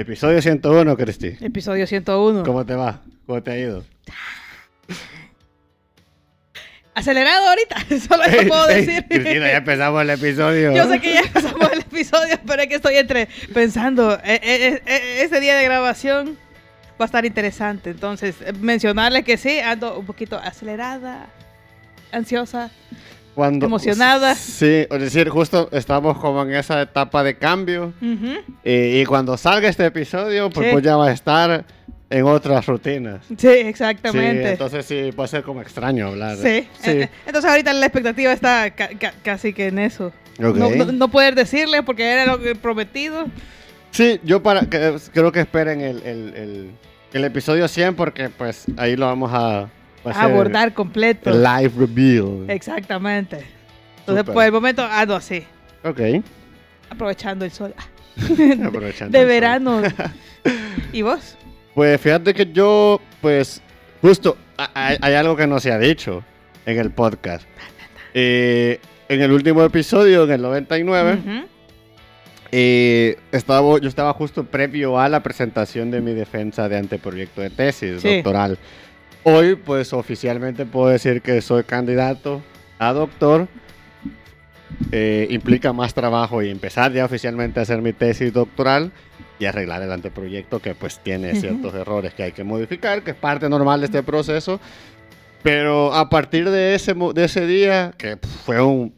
Episodio 101, Cristi. Episodio 101. ¿Cómo te va? ¿Cómo te ha ido? Acelerado ahorita, solo eso puedo Ey, decir. Cristina, ya empezamos el episodio. Yo sé que ya empezamos el episodio, pero es que estoy entre pensando, eh, eh, eh, ese día de grabación va a estar interesante. Entonces, eh, mencionarles que sí, ando un poquito acelerada, ansiosa. Cuando- emocionada. Sí, es decir, justo estamos como en esa etapa de cambio. Ujú. Y, y cuando salga este episodio, pues, Sí. pues ya va a estar en otras rutinas. Sí, exactamente. Sí, entonces sí, puede ser como extraño hablar. Sí. Sí. Eh, Entonces ahorita la expectativa está ca- ca- casi que en eso. Ok. No, no- no poder decirle porque era lo que prometido. Sí, yo para creo que esperen el, el, el, el episodio 100 porque pues ahí lo vamos a, a abordar completo. live reveal. Exactamente. Entonces, Súper. por el momento ando así, Ok. aprovechando el sol Aprovechando de el sol. verano. ¿Y vos? Pues fíjate que yo, pues, justo, hay, hay algo que no se ha dicho en el podcast. Eh, en el último episodio, en el 99, Ujú. eh, estaba, yo estaba justo previo a la presentación de mi defensa de anteproyecto de tesis Sí. doctoral. Hoy, pues, oficialmente puedo decir que soy candidato a doctor. Eh, implica más trabajo y empezar ya oficialmente a hacer mi tesis doctoral y arreglar el anteproyecto que pues tiene ciertos errores que hay que modificar, que es parte normal de este proceso. Pero a partir de ese, de ese día, que fue un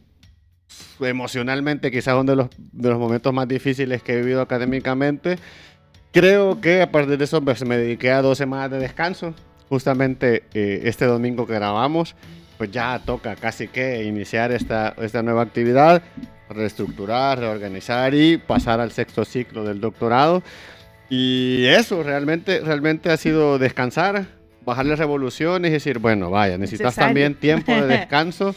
emocionalmente quizás uno de los, de los momentos más difíciles que he vivido académicamente, creo que a partir de eso pues, me dediqué a dos semanas de descanso. Justamente eh, este domingo que grabamos, pues ya toca casi que iniciar esta, esta nueva actividad, reestructurar, reorganizar y pasar al sexto ciclo del doctorado. Y eso realmente, realmente ha sido descansar, bajarle revoluciones y decir, bueno, vaya, necesitas Necesario. también tiempo de descanso,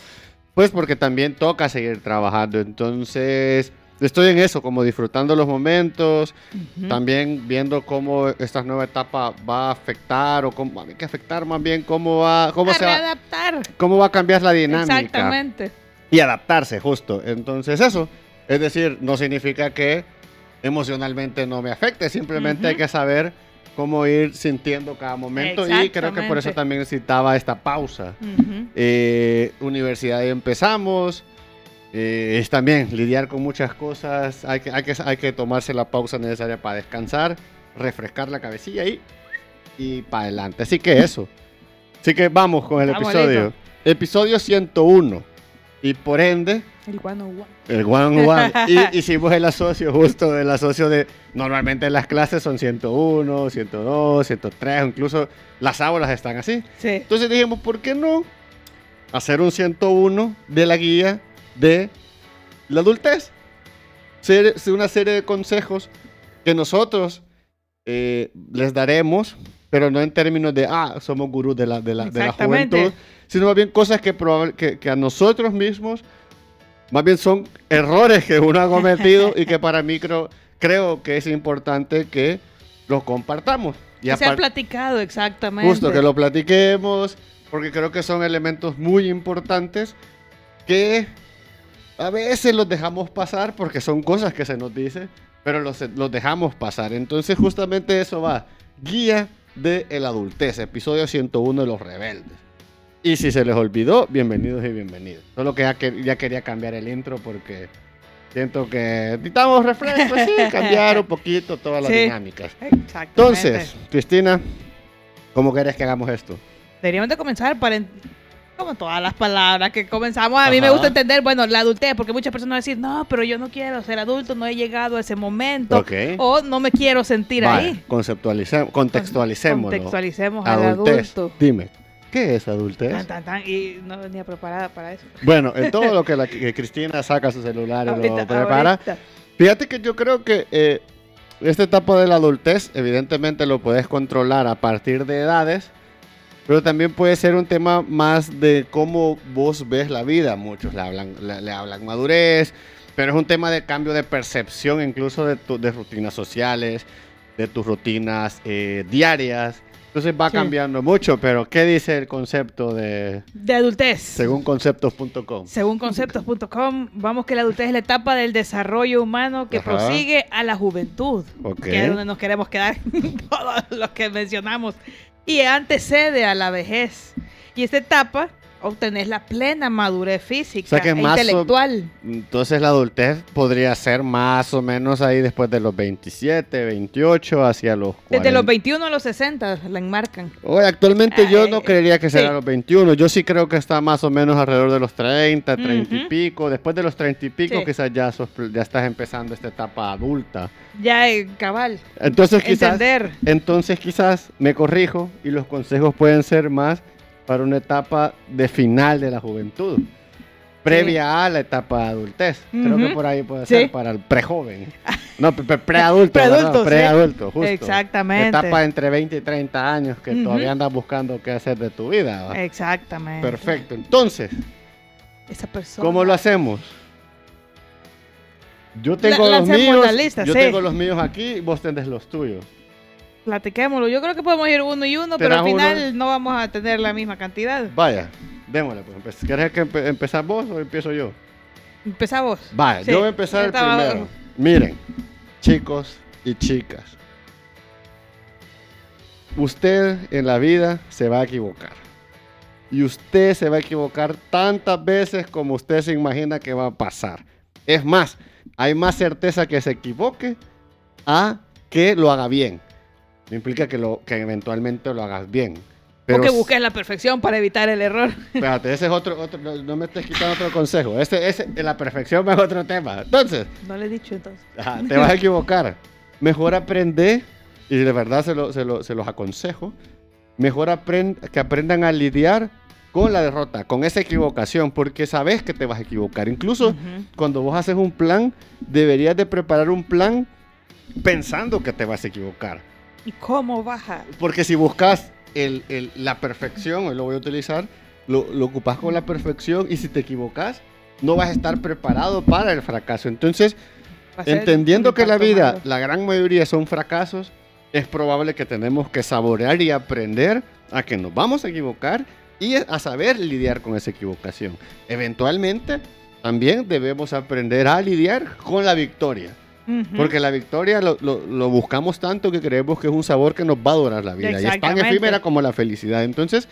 pues porque también toca seguir trabajando. Entonces, estoy en eso, como disfrutando los momentos, también viendo cómo esta nueva etapa va a afectar o cómo hay que afectar más bien cómo va, cómo A se va, readaptar. cómo va a cambiar la dinámica Exactamente. y adaptarse justo. Entonces eso, es decir, no significa que emocionalmente no me afecte, simplemente hay que saber cómo ir sintiendo cada momento y creo que por eso también necesitaba esta pausa. Eh, universidad y empezamos. Eh, es también lidiar con muchas cosas. Hay que, hay, que, hay que tomarse la pausa necesaria para descansar, refrescar la cabecilla y, y para adelante. Así que eso. Así que vamos con el episodio. Episodio 101. Y por ende, El one on one. el one on one. Y hicimos el asocio justo del asocio de. Normalmente las clases son 101, 102, 103, incluso las aulas están así. Sí. Entonces dijimos, ¿por qué no hacer un 101 de la guía de la adultez? Ser, una serie de consejos que nosotros eh, les daremos, pero no en términos de, ah, somos gurús de la, de la, de la juventud, sino más bien cosas que, que, que a nosotros mismos, más bien son errores que uno ha cometido y que para mí creo, creo que es importante que los compartamos. Y Que se ha platicado, exactamente. Justo que lo platiquemos, porque creo que son elementos muy importantes que a veces los dejamos pasar porque son cosas que se nos dice, pero los, los dejamos pasar. Entonces justamente eso va. Guía de el adultez, episodio 101 de los rebeldes. Y si se les olvidó, bienvenidos y bienvenidos. Solo que ya, que- ya quería cambiar el intro porque siento que necesitamos refresco, sí, cambiar un poquito todas las Sí. dinámicas. Entonces, Cristina, ¿cómo quieres que hagamos esto? Deberíamos de comenzar para... Como todas las palabras que comenzamos, a mí me gusta entender, bueno, la adultez, porque muchas personas decir, no, pero yo no quiero ser adulto, no he llegado a ese momento, Ok. o no me quiero sentir Vale, ahí. conceptualicemos, contextualicemos. Contextualicemos al Adultez. adulto. Dime, ¿qué es adultez? Tan, tan, tan, y no venía preparada para eso. Bueno, en todo lo que, la, que Cristina saca su celular y lo prepara, ahorita. fíjate que yo creo que eh, esta etapa de la adultez, evidentemente lo puedes controlar a partir de edades, pero también puede ser un tema más de cómo vos ves la vida. Muchos le hablan, le, le hablan madurez, pero es un tema de cambio de percepción incluso de, tu- de rutinas sociales, de tus rutinas eh, diarias. Entonces va Sí. cambiando mucho, pero ¿qué dice el concepto de De adultez. según conceptos.com? Según conceptos.com, vamos que la adultez es la etapa del desarrollo humano que Ajá. prosigue a la juventud, Ok. que es donde nos queremos quedar todos los que mencionamos, y antecede a la vejez. Y esta etapa obtenés la plena madurez física O sea que e más o- intelectual. Entonces la adultez podría ser más o menos ahí después de los 27, 28, hacia los 40. Desde los 21 a los 60 la enmarcan. Oye, actualmente yo no Ay, creería que sea sí. los 21. Yo sí creo que está más o menos alrededor de los 30, 30 y Ujú. pico. Después de los 30 y pico, Sí. quizás ya, sos- ya estás empezando esta etapa adulta. Ya eh, cabal. Entonces quizás, Entender. entonces quizás me corrijo y los consejos pueden ser más para una etapa de final de la juventud. Previa a la etapa de adultez. Creo que por ahí puede Sí. ser para el prejoven. No, pre- pre- preadulto. Preadulto. Preadulto, justo. Exactamente. Etapa entre 20 y 30 años que todavía andas buscando qué hacer de tu vida. Exactamente. Perfecto. Entonces, Esa persona. ¿cómo lo hacemos? Yo tengo La- los míos. la lista, yo sí. tengo los míos aquí, vos tenés los tuyos. Platiquémoslo. Yo creo que podemos ir uno y uno, pero al final no vamos a tener la misma cantidad. Vaya, démosle. Pues. empe- ¿Querés que empe- empezar vos o empiezo yo? Empezá vos. Vaya, Sí, yo voy a empezar el primero. Miren, chicos y chicas. Usted en la vida se va a equivocar. Y usted se va a equivocar tantas veces como usted se imagina que va a pasar. Es más, hay más certeza que se equivoque a que lo haga bien. No implica que, lo, que eventualmente lo hagas bien. o que busques la perfección para evitar el error. Espérate, ese es otro, otro no, no me estés quitando otro consejo. Ese, ese, la perfección es otro tema. Entonces, No le he dicho entonces. ajá, te vas a equivocar. Mejor aprende, y de verdad se, lo- se lo- se los aconsejo, mejor aprend- que aprendan a lidiar con la derrota, con esa equivocación, porque sabes que te vas a equivocar. Incluso Ujú. cuando vos haces un plan, deberías de preparar un plan pensando que te vas a equivocar. ¿Y cómo baja? Porque si buscas el- el- la perfección, hoy lo voy a utilizar, lo, lo ocupas con la perfección y si te equivocas, no vas a estar preparado para el fracaso. Entonces, entendiendo que la vida, malo. la gran mayoría son fracasos, es probable que tenemos que saborear y aprender a que nos vamos a equivocar y a saber lidiar con esa equivocación. Eventualmente, también debemos aprender a lidiar con la victoria. Ujú. Porque la victoria lo, lo- lo buscamos tanto que creemos que es un sabor que nos va a durar la vida. Y es tan efímera como la felicidad. Entonces,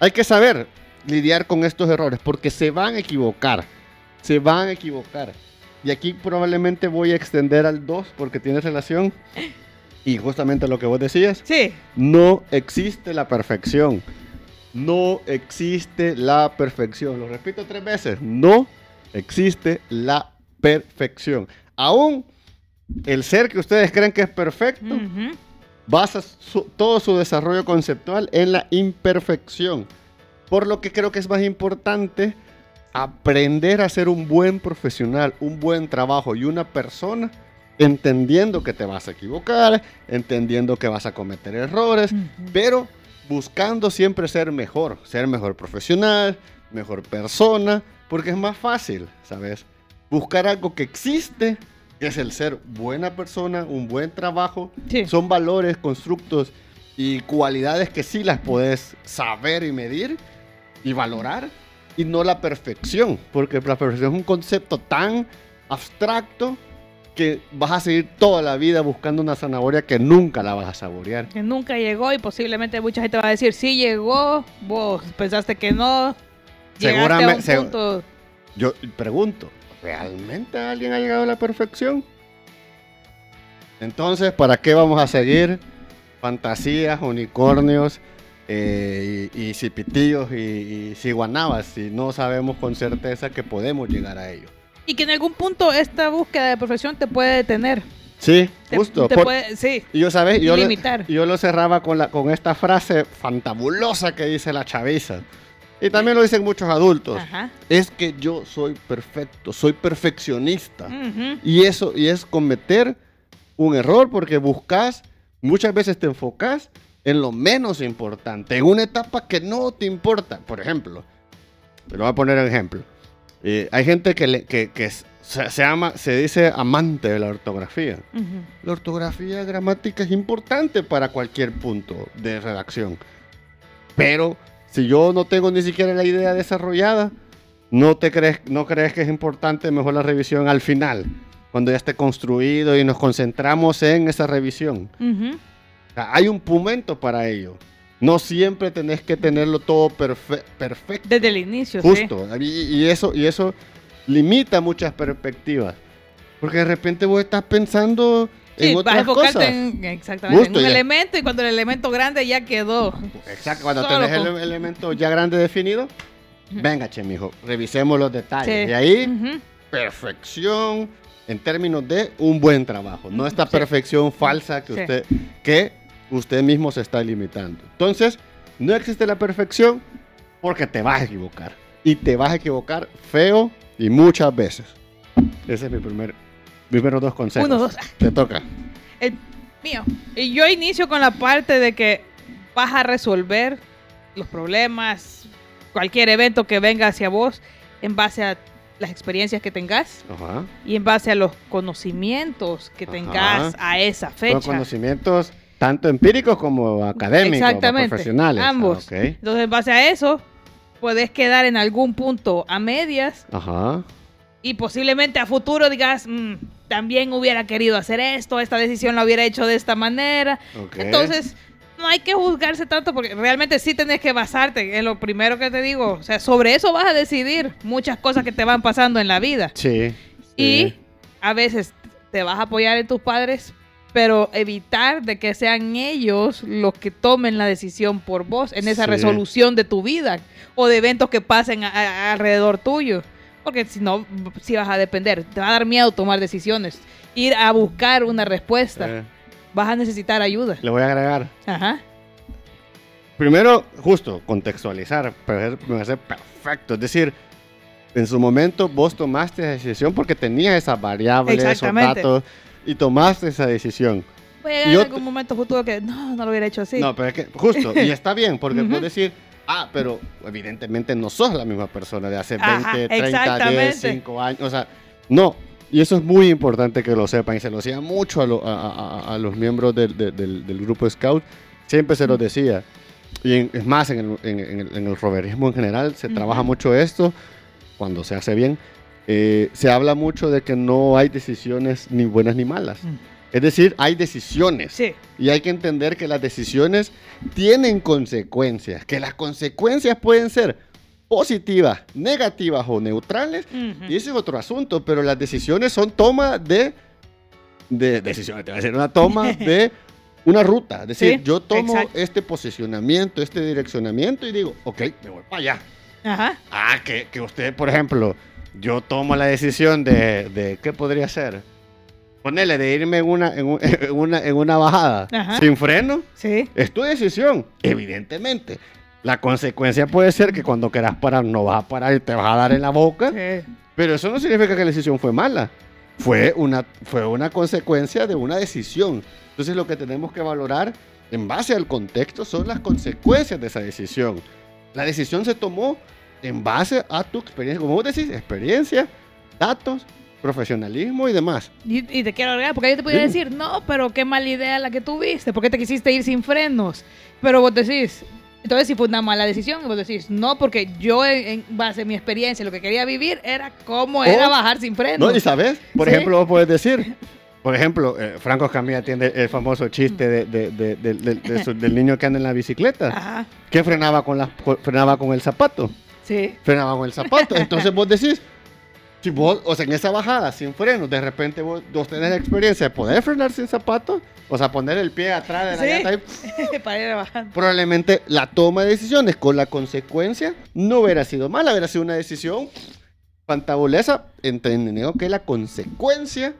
hay que saber lidiar con estos errores porque se van a equivocar. Se van a equivocar. Y aquí probablemente voy a extender al 2 porque tiene relación. Y justamente lo que vos decías, Sí, no existe la perfección. No existe la perfección. Lo repito tres veces. No existe la perfección. Aún el ser que ustedes creen que es perfecto basa su- todo su desarrollo conceptual en la imperfección. Por lo que creo que es más importante aprender a ser un buen profesional, un buen trabajo y una persona entendiendo que te vas a equivocar, entendiendo que vas a cometer errores, pero buscando siempre ser mejor, ser mejor profesional, mejor persona, porque es más fácil, ¿sabes? Buscar algo que existe, que es el ser buena persona, un buen trabajo, Sí. son valores, constructos y cualidades que sí las puedes saber y medir y valorar, y no la perfección, porque la perfección es un concepto tan abstracto que vas a seguir toda la vida buscando una zanahoria que nunca la vas a saborear. que nunca llegó y posiblemente mucha gente va a decir, sí llegó, vos pensaste que no, llegaste a Seguramente- un punto. Yo pregunto, ¿realmente alguien ha llegado a la perfección? Entonces, ¿para qué vamos a seguir fantasías, unicornios eh, y, y cipitillos y, y ciguanabas si no sabemos con certeza que podemos llegar a ello? Y que en algún punto esta búsqueda de perfección te puede detener. Sí, Te, justo. te por- puede, sí, y yo, ¿sabes? Yo, lo- limitar. yo lo cerraba con, la, con esta frase fantabulosa que dice la chaviza. Y también lo dicen muchos adultos. Ajá. Es que yo soy perfecto, soy perfeccionista. Ujú. Y eso y es cometer un error porque buscas, muchas veces te enfocas en lo menos importante, en una etapa que no te importa. Por ejemplo, te lo voy a poner un ejemplo. Eh, hay gente que, le- que, que se, se llama, se dice amante de la ortografía. Ujú. La ortografía gramática es importante para cualquier punto de redacción. Pero si yo no tengo ni siquiera la idea desarrollada, ¿no, te crees, ¿no crees que es importante mejor la revisión al final? Cuando ya esté construido y nos concentramos en esa revisión. Ujú. O sea, hay un momento para ello. No siempre tenés que tenerlo todo perfe- perfecto. Desde el inicio, sí. Justo. Y, y eso, y eso limita muchas perspectivas. Porque de repente vos estás pensando Sí, en vas a otras enfocarte cosas. en, exactamente, Justo, en un ya. elemento y cuando el elemento grande ya quedó. Exacto, cuando tenés el con- elemento ya grande definido, venga, che, mijo, revisemos los detalles. Sí. Y ahí, Ujú. perfección en términos de un buen trabajo, no esta Sí. perfección falsa que usted, que usted mismo se está limitando. Entonces, no existe la perfección porque te vas a equivocar. Y te vas a equivocar feo y muchas veces. Ese es mi primer, primeros dos consejos. Uno, dos. Te toca. El mío. Y yo inicio con la parte de que vas a resolver los problemas, cualquier evento que venga hacia vos, en base a las experiencias que tengas Ajá. y en base a los conocimientos que Ajá. tengas a esa fecha. conocimientos tanto empíricos como académicos, Exactamente, profesionales. Ah, ambos. ok. Entonces, en base a eso, puedes quedar en algún punto a medias Ajá. y posiblemente a futuro digas, "Mm, también hubiera querido hacer esto, esta decisión la hubiera hecho de esta manera. Entonces, no hay que juzgarse tanto porque realmente sí tenés que basarte en lo primero que te digo. O sea, sobre eso vas a decidir muchas cosas que te van pasando en la vida. Sí. Y sí. a veces te vas a apoyar en tus padres, pero evitar de que sean ellos los que tomen la decisión por vos en esa Sí. resolución de tu vida o de eventos que pasen a- a- alrededor tuyo. Porque si no, si vas a depender, te va a dar miedo tomar decisiones, ir a buscar una respuesta, Eh, vas a necesitar ayuda. le voy a agregar. Ajá. Primero, justo, contextualizar. Me parece perfecto. Es decir, en su momento vos tomaste esa decisión porque tenías esas variables, esos datos, y tomaste esa decisión. Voy a llegar en algún momento futuro que no, no lo hubiera hecho así. No, pero es que, justo, y está bien, porque puedes decir, ah, pero evidentemente no sos la misma persona de hace 20, Ajá, 30, 10, exactamente. 5 años. O sea, no. Y eso es muy importante que lo sepan y se lo decía mucho a, lo- a- a- a- los miembros del, del- del- grupo Scout. Siempre se los decía. Y en- es más, en el, en, en el, en el roverismo en general se Ujú. trabaja mucho esto, cuando se hace bien. Eh, se habla mucho de que no hay decisiones ni buenas ni malas. Mm. Es decir, hay decisiones. Sí. Y hay que entender que las decisiones tienen consecuencias, que las consecuencias pueden ser positivas, negativas o neutrales. Y ese es otro asunto, pero las decisiones son toma de, de decisiones, te voy a decir, una toma de una ruta. Es decir, Sí, yo tomo exacto. este posicionamiento, este direccionamiento y digo, ok, me voy para allá. Ajá. Ah, que, que usted, por ejemplo, yo tomo la decisión de, de ¿qué podría ser? Ponerle de irme en una, en, un- en una, en una bajada Ajá. sin freno. Sí. Es tu decisión, evidentemente. La consecuencia puede ser que cuando quieras parar no vas a parar y te vas a dar en la boca, sí. pero eso no significa que la decisión fue mala. Fue una, fue una consecuencia de una decisión. Entonces lo que tenemos que valorar en base al contexto son las consecuencias de esa decisión. La decisión se tomó en base a tu experiencia, como vos decís, experiencia, datos, profesionalismo y demás. Y, y te quiero agregar, porque yo te podría Sí. decir, no, pero qué mala idea la que tuviste, ¿por qué te quisiste ir sin frenos? Pero vos decís, entonces si fue una mala decisión, vos decís, no, porque yo en, en base a mi experiencia, lo que quería vivir era cómo era O- bajar sin frenos. ¿No? Y sabes, por Sí. ejemplo, vos puedes decir, por ejemplo, eh, Franco Escamilla tiene el famoso chiste de- de- de- de- de- de su- del niño que anda en la bicicleta, Ajá, que frenaba con, la, frenaba con el zapato, sí. frenaba con el zapato. Entonces vos decís, si vos, o sea, en esa bajada sin frenos, de repente vos, vos tenés la experiencia de poder frenar sin zapato, o sea, poner el pie atrás de la Sí. llanta ahí, Para ir bajando. probablemente la toma de decisiones con la consecuencia no hubiera sido mala, hubiera sido una decisión fantabulesa, entendiendo que la consecuencia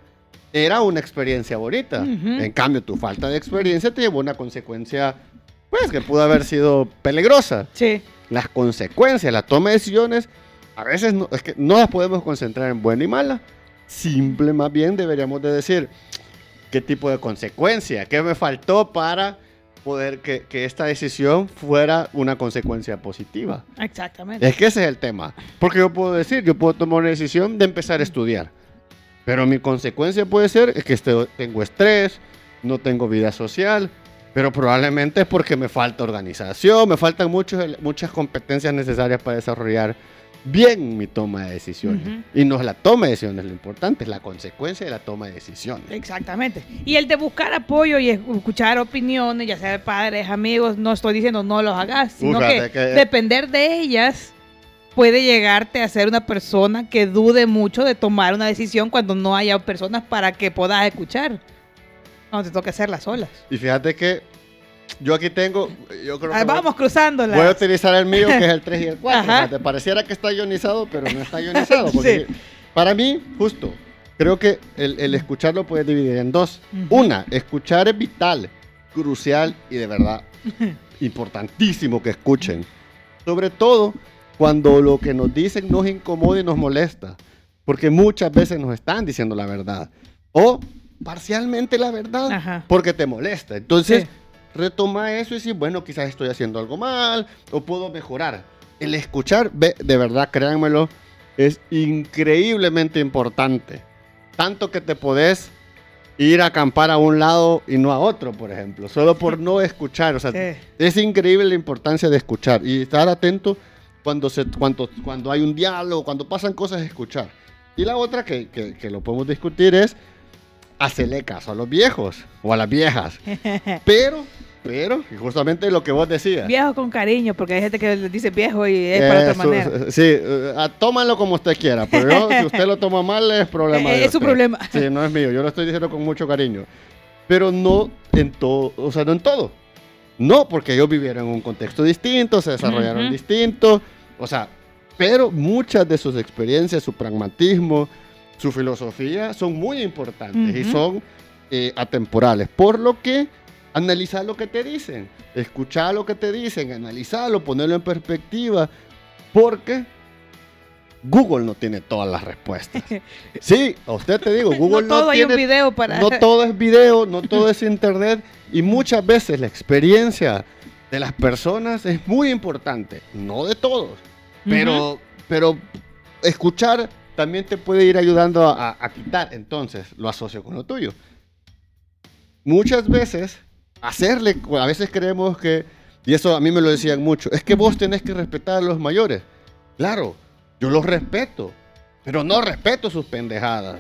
era una experiencia bonita. Ujú. En cambio, tu falta de experiencia te llevó a una consecuencia, pues, que pudo haber sido peligrosa. Sí. Las consecuencias, la toma de decisiones, a veces no, es que no las podemos concentrar en buena y mala. Simple, más bien deberíamos de decir qué tipo de consecuencia, qué me faltó para poder que, que esta decisión fuera una consecuencia positiva. Exactamente. Es que ese es el tema. Porque yo puedo decir, yo puedo tomar una decisión de empezar a estudiar. Pero mi consecuencia puede ser es que este- tengo estrés, no tengo vida social, pero probablemente es porque me falta organización, me faltan muchos, muchas competencias necesarias para desarrollar bien mi toma de decisiones. Y no es la toma de decisiones lo importante, es la consecuencia de la toma de decisiones. Exactamente. Y el de buscar apoyo y escuchar opiniones, ya sea de padres, amigos, no estoy diciendo no los hagas, sino que- depender de ellas puede llegarte a ser una persona que dude mucho de tomar una decisión cuando no haya personas para que puedas escuchar. No te toca hacerlas solas. Y fíjate que yo aquí tengo, yo creo Ah, que vamos cruzándolas. Voy a utilizar el mío, que es el 3 y el 4. Ajá. Te pareciera que está ionizado, pero no está ionizado. Porque Para mí, justo, creo que el, el escuchar lo puedes dividir en dos. Ujú. Una, escuchar es vital, crucial y de verdad importantísimo que escuchen. Sobre todo cuando lo que nos dicen nos incomoda y nos molesta. Porque muchas veces nos están diciendo la verdad. O parcialmente la verdad Ajá. porque te molesta. Entonces, Sí. Retoma eso y decir, bueno, quizás estoy haciendo algo mal o puedo mejorar. El escuchar, de verdad, créanmelo, es increíblemente importante. Tanto que te podés ir a acampar a un lado y no a otro, por ejemplo, solo por no escuchar. O sea, Sí. es increíble la importancia de escuchar y estar atento cuando, se, cuando, cuando hay un diálogo, cuando pasan cosas, escuchar. Y la otra que, que- que lo podemos discutir es hacerle caso a los viejos o a las viejas. Pero, pero, justamente lo que vos decías. Viejo con cariño, porque hay gente que le dice viejo y es para otra manera. Sí, eh, tómalo como usted quiera, pero yo, si usted lo toma mal es problema Eh, de es su problema. Sí, no es mío, yo lo estoy diciendo con mucho cariño. Pero no en todo, o sea, no en todo. No, porque ellos vivieron en un contexto distinto, se desarrollaron Ujú. distinto, o sea, pero muchas de sus experiencias, su pragmatismo, su filosofía son muy importantes y son eh, atemporales. Por lo que analizar lo que te dicen, escuchar lo que te dicen, analizarlo, ponerlo en perspectiva, porque Google no tiene todas las respuestas. Sí, a usted te digo, Google no todo no, hay un tiene video para... no todo es video, no todo es internet y muchas veces la experiencia de las personas es muy importante, no de todos, pero, pero escuchar también te puede ir ayudando a, a quitar, entonces lo asocio con lo tuyo. Muchas veces hacerle, a veces creemos que, y eso a mí me lo decían mucho, es que vos tenés que respetar a los mayores. Claro, yo los respeto, pero no respeto sus pendejadas.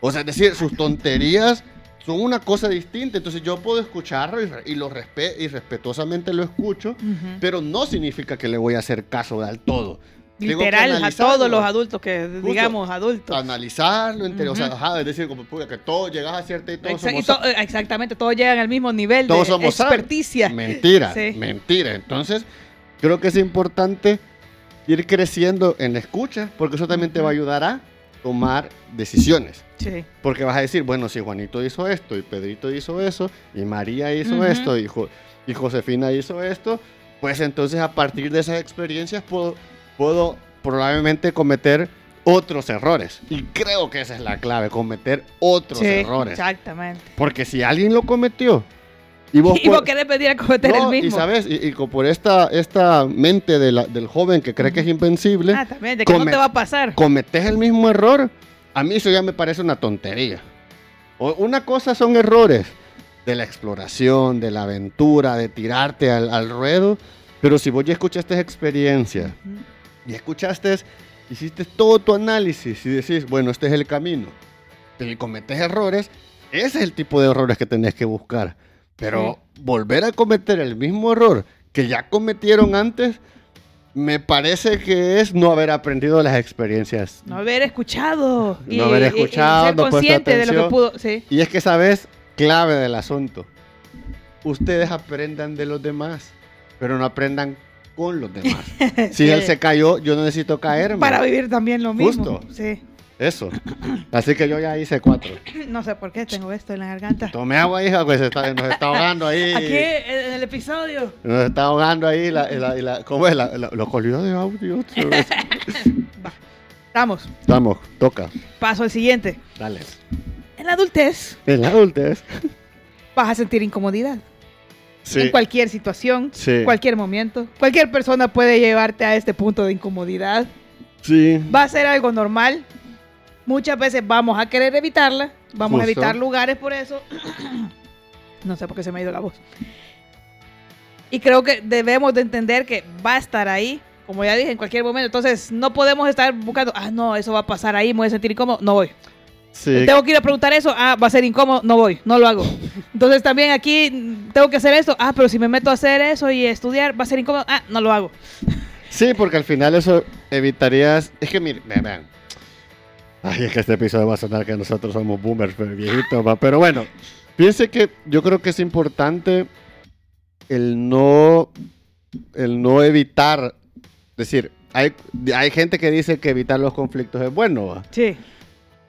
O sea, es decir, sus tonterías son una cosa distinta. Entonces yo puedo escucharlo y, y lo respe- y respetuosamente lo escucho, pero no significa que le voy a hacer caso del todo. Literal, a todos los adultos que, Justo. digamos, adultos. Analizarlo, enter- o sea, ajá, es decir, como que todos llegas a cierta y todos Exa- y somos to- eh, exactamente, todos llegan al mismo nivel Todos de somos experticia. Mentira, Sí. mentira. Entonces, creo que es importante ir creciendo en la escucha, porque eso también te va a ayudar a tomar decisiones. Sí. Porque vas a decir, bueno, si Juanito hizo esto, y Pedrito hizo eso, y María hizo esto, y, Jo- y Josefina hizo esto, pues entonces a partir de esas experiencias puedo, puedo probablemente cometer otros errores. Y creo que esa es la clave, cometer otros Sí, errores. exactamente. Porque si alguien lo cometió, y vos, Y vos por- querés a cometer no, el y mismo. sabes, y, y por esta, esta mente de la- del joven que cree que es invencible, Ah, también, de que no Come- te va a pasar. cometes el mismo error, a mí eso ya me parece una tontería. O- una cosa son errores de la exploración, de la aventura, de tirarte al, al ruedo, pero si vos ya escuchaste experiencia Ujú. Y escuchaste, hiciste todo tu análisis y decís, bueno, este es el camino, y cometes errores, ese es el tipo de errores que tenés que buscar. Pero volver a cometer el mismo error que ya cometieron antes, me parece que es no haber aprendido las experiencias. No haber escuchado. No haber escuchado, ser no puesto consciente de lo que atención. pudo. Sí. Y es que, ¿sabes? Clave del asunto. Ustedes aprendan de los demás, pero no aprendan con los demás. Si Sí. él se cayó, yo no necesito caerme. Para vivir también lo mismo. Justo. Sí. Eso. Así que yo ya hice cuatro. No sé por qué tengo esto en la garganta. Tomé agua, hija, pues se está- nos está ahogando ahí. Aquí en el episodio. Nos está ahogando ahí la, la, la- ¿cómo es? La, la, calidad de audio. Vamos, Vamos, toca. paso al siguiente. Dale. En la adultez En la adultez. vas a sentir incomodidad. Sí. En cualquier situación, Sí. cualquier momento. Cualquier persona puede llevarte a este punto de incomodidad. Sí. Va a ser algo normal. muchas veces vamos a querer evitarla, vamos a Justo. evitar lugares por eso. no sé por qué se me ha ido la voz. Y creo que debemos de entender que va a estar ahí, como ya dije, en cualquier momento. Entonces, no podemos estar buscando, ah, no, eso va a pasar ahí, me voy a sentir incómodo, no voy. Sí, Tengo que ir a preguntar eso, ah, va a ser incómodo, no voy, no lo hago. Entonces también aquí tengo que hacer esto, ah, pero si me meto a hacer eso y estudiar, va a ser incómodo, ah, no lo hago. sí, porque al final eso evitarías. Es que miren, vean, vean. Ay, es que este episodio va a sonar que nosotros somos boomers, pero viejitos, va. Pero bueno, piense que yo creo que es importante el no, el no evitar, es decir, hay, hay gente que dice que evitar los conflictos es bueno, ¿va? Sí.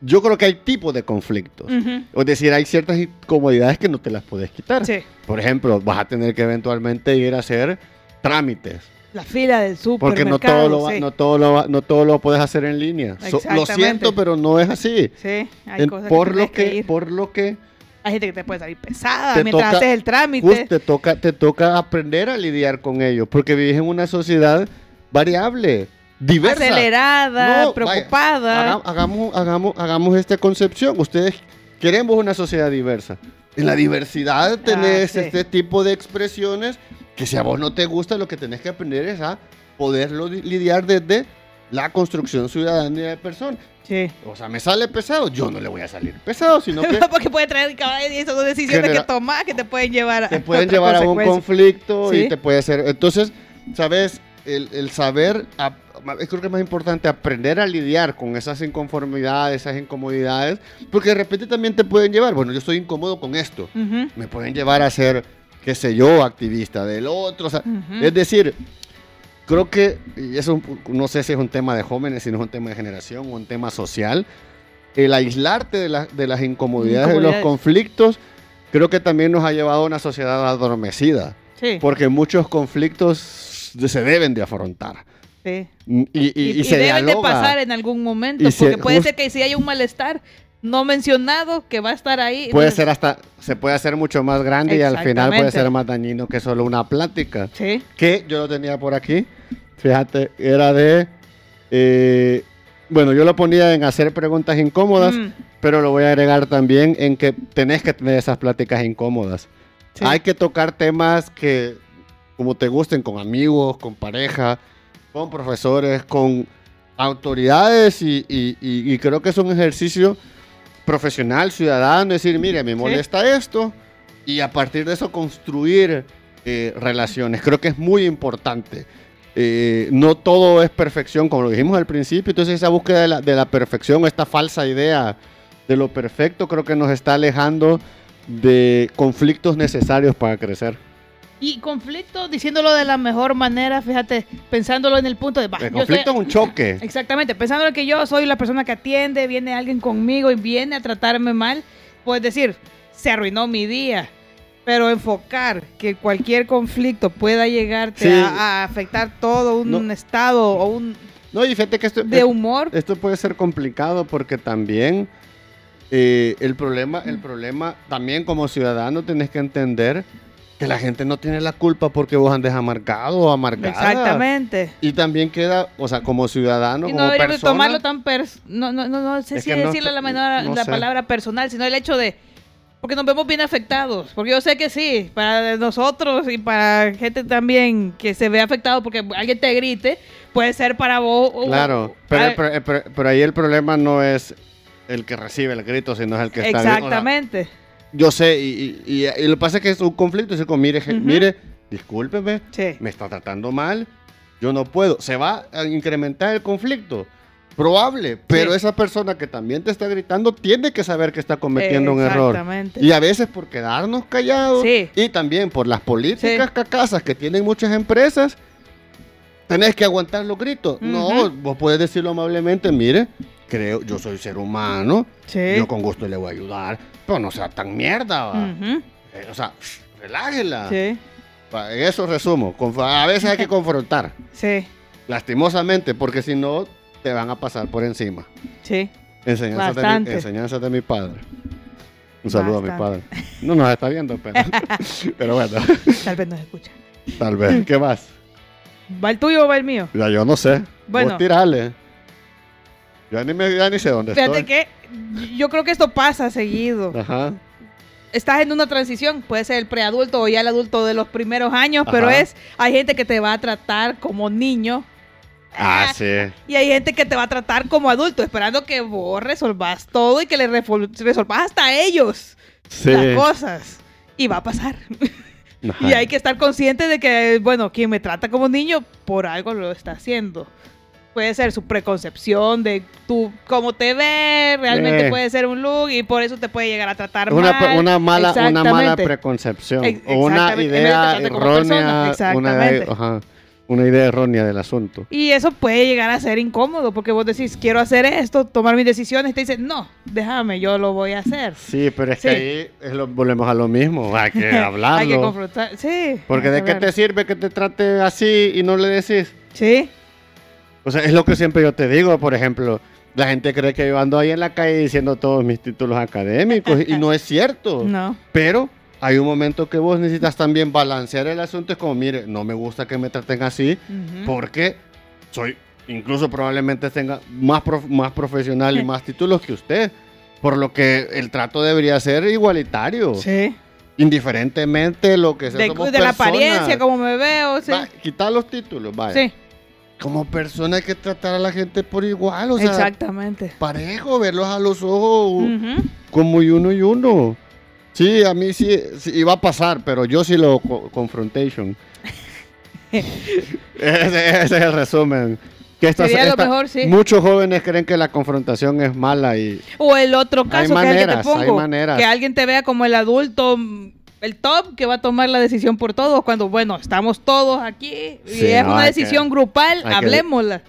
Yo creo que hay tipos de conflictos. Es decir, hay ciertas incomodidades que no te las puedes quitar. Sí. Por ejemplo, vas a tener que eventualmente ir a hacer trámites. La fila del Porque no supermercado. todo, lo, va- sí. no, todo lo, va- no todo lo puedes hacer en línea. So- lo siento, pero no es así. Sí, hay En- cosas por, que lo que, por lo que Hay gente que te puede salir pesada Te mientras toca- haces el trámite. justo te toca, te toca aprender a lidiar con ello. Porque vivís en una sociedad variable, diversa. acelerada, No, vaya, preocupada. haga- hagamos, hagamos, hagamos esta concepción. Ustedes queremos una sociedad diversa. En la diversidad tenés sí. este tipo de expresiones que si a vos no te gusta, lo que tenés que aprender es a poderlo li- lidiar desde la construcción ciudadana de persona. Sí. O sea, me sale pesado, yo no le voy a salir pesado, sino que Porque puede traer y esas son decisiones Genera- que tomás que te pueden llevar a te pueden llevar a un conflicto y Sí. te puede ser. Entonces, sabes, el, el saber, a- creo que es más importante aprender a lidiar con esas inconformidades, esas incomodidades, porque de repente también te pueden llevar, bueno, yo estoy incómodo con esto, Ujú, me pueden llevar a ser, qué sé yo, activista del otro. o sea, ujú. Es decir, creo que, y eso no sé si es un tema de jóvenes, si no es un tema de generación o un tema social, el aislarte de, la- de las incomodidades, de los conflictos, creo que también nos ha llevado a una sociedad adormecida, Sí, porque muchos conflictos se deben de afrontar. Sí. Y, y- Y, y y se deben de dialoga. pasar en algún momento, Y se- porque puede just- ser que si hay un malestar no mencionado que va a estar ahí. Puede ser hasta, se puede hacer mucho más grande y al final puede ser más dañino que solo una plática. Sí, que yo lo tenía por aquí. Fíjate, era de. eh, bueno, yo lo ponía en hacer preguntas incómodas, Mm, pero lo voy a agregar también en que tenés que tener esas pláticas incómodas. sí. Hay que tocar temas que, como te gusten, con amigos, con pareja, con profesores, con autoridades, y, y- y- y creo que es un ejercicio profesional, ciudadano, decir, mire, me molesta esto, y a partir de eso construir eh, relaciones. Creo que es muy importante. Eh, no todo es perfección, como lo dijimos al principio, entonces esa búsqueda de la, de la perfección, esta falsa idea de lo perfecto, creo que nos está alejando de conflictos necesarios para crecer. Y conflicto, diciéndolo de la mejor manera, fíjate, pensándolo en el punto de... "Bah, El conflicto es un choque. Exactamente, pensando que yo soy la persona que atiende, viene alguien conmigo y viene a tratarme mal, puedes decir, se arruinó mi día. Pero enfocar que cualquier conflicto pueda llegarte Sí. a, a afectar todo un No. estado o un No, y fíjate que esto, de humor. esto puede ser complicado porque también eh, el, problema, el problema, también como ciudadano tenés que entender que la gente no tiene la culpa porque vos andes amargado o amargada. Exactamente. Y también queda, o sea, como ciudadano, Y no como deberíamos persona. tomarlo tan pers no, no, no, no sé si no decirle la, menor- no la sé. palabra personal, sino el hecho de porque nos vemos bien afectados, porque yo sé que sí, para nosotros y para gente también que se ve afectado porque alguien te grite, puede ser para vos. o- Claro, o- pero, pero, pero- pero ahí el problema no es el que recibe el grito, sino es el que está bien. O sea, Exactamente. Yo sé, y, y- y- y lo que pasa es que es un conflicto. Es como, mire, mire, discúlpeme, Sí. me está tratando mal, yo no puedo. Se va a incrementar el conflicto. Probable, pero Sí. esa persona que también te está gritando tiene que saber que está cometiendo un error. Exactamente. Y a veces por quedarnos callados Sí. y también por las políticas cacasas que tienen muchas empresas, tenés que aguantar los gritos. No, vos puedes decirlo amablemente, mire, creo, yo soy ser humano, Sí. yo con gusto le voy a ayudar, pero no sea tan mierda, va. Eh, o sea, relájela. Sí. Eso resumo, a veces hay que confrontar, Sí. lastimosamente, porque si no, te van a pasar por encima. Sí. Enseñanzas, de mi, Bastante. enseñanzas de mi padre. Un saludo a mi padre. No nos está viendo, pero, pero bueno, Tal vez nos escucha. tal vez. ¿Qué más? ¿Va el tuyo o va el mío? Ya yo no sé. Bueno. Vos tirale. Ya ni, me, ya ni sé dónde Fíjate estoy. que yo creo que esto pasa seguido. Ajá. Estás en una transición, puede ser el preadulto o ya el adulto de los primeros años, pero Ajá. es, hay gente que te va a tratar como niño Ah, sí. y hay gente que te va a tratar como adulto, esperando que vos resolvas todo y que le resolvas hasta a ellos Sí. las cosas. Y va a pasar. Ajá. Y hay que estar consciente de que, bueno, quien me trata como niño, por algo lo está haciendo. Puede ser su preconcepción de tú, cómo te ves, realmente Eh. puede ser un look y por eso te puede llegar a tratar Una, mal. una mala, una mala preconcepción. Ex- o una idea errónea. Una, exactamente. ajá, una idea errónea del asunto. Y eso puede llegar a ser incómodo porque vos decís, quiero hacer esto, tomar mis decisiones, y te dicen, no, déjame, yo lo voy a hacer. Sí, pero es Sí. que ahí es lo- volvemos a lo mismo. Hay que hablarlo. hay que confrontar. Sí. Porque de qué te sirve que te trate así y no le decís. Sí. O sea, es lo que siempre yo te digo, por ejemplo. La gente cree que yo ando ahí en la calle diciendo todos mis títulos académicos y no es cierto. No. Pero hay un momento que vos necesitas también balancear el asunto. Es como, mire, no me gusta que me traten así Ujú. porque soy, incluso probablemente tenga más, prof- más profesional y más títulos que usted. Por lo que el trato debería ser igualitario. Sí. Indiferentemente lo que sea. De, somos de la apariencia, como me veo, sí. Va, quitar los títulos, vaya. Sí, Como persona hay que tratar a la gente por igual, o sea, exactamente. parejo, verlos a los ojos como uno y uno. Sí, a mí sí, sí iba a pasar, pero yo sí lo co- confrontation. ese, ese es el resumen. Que esta- Sería lo mejor, sí. Muchos jóvenes creen que la confrontación es mala y O el otro caso que, es el que maneras, te hay pongo, maneras. que alguien te vea como el adulto, el top que va a tomar la decisión por todos, cuando, bueno, estamos todos aquí y Sí, es no, una que- decisión grupal, que- hablemosla.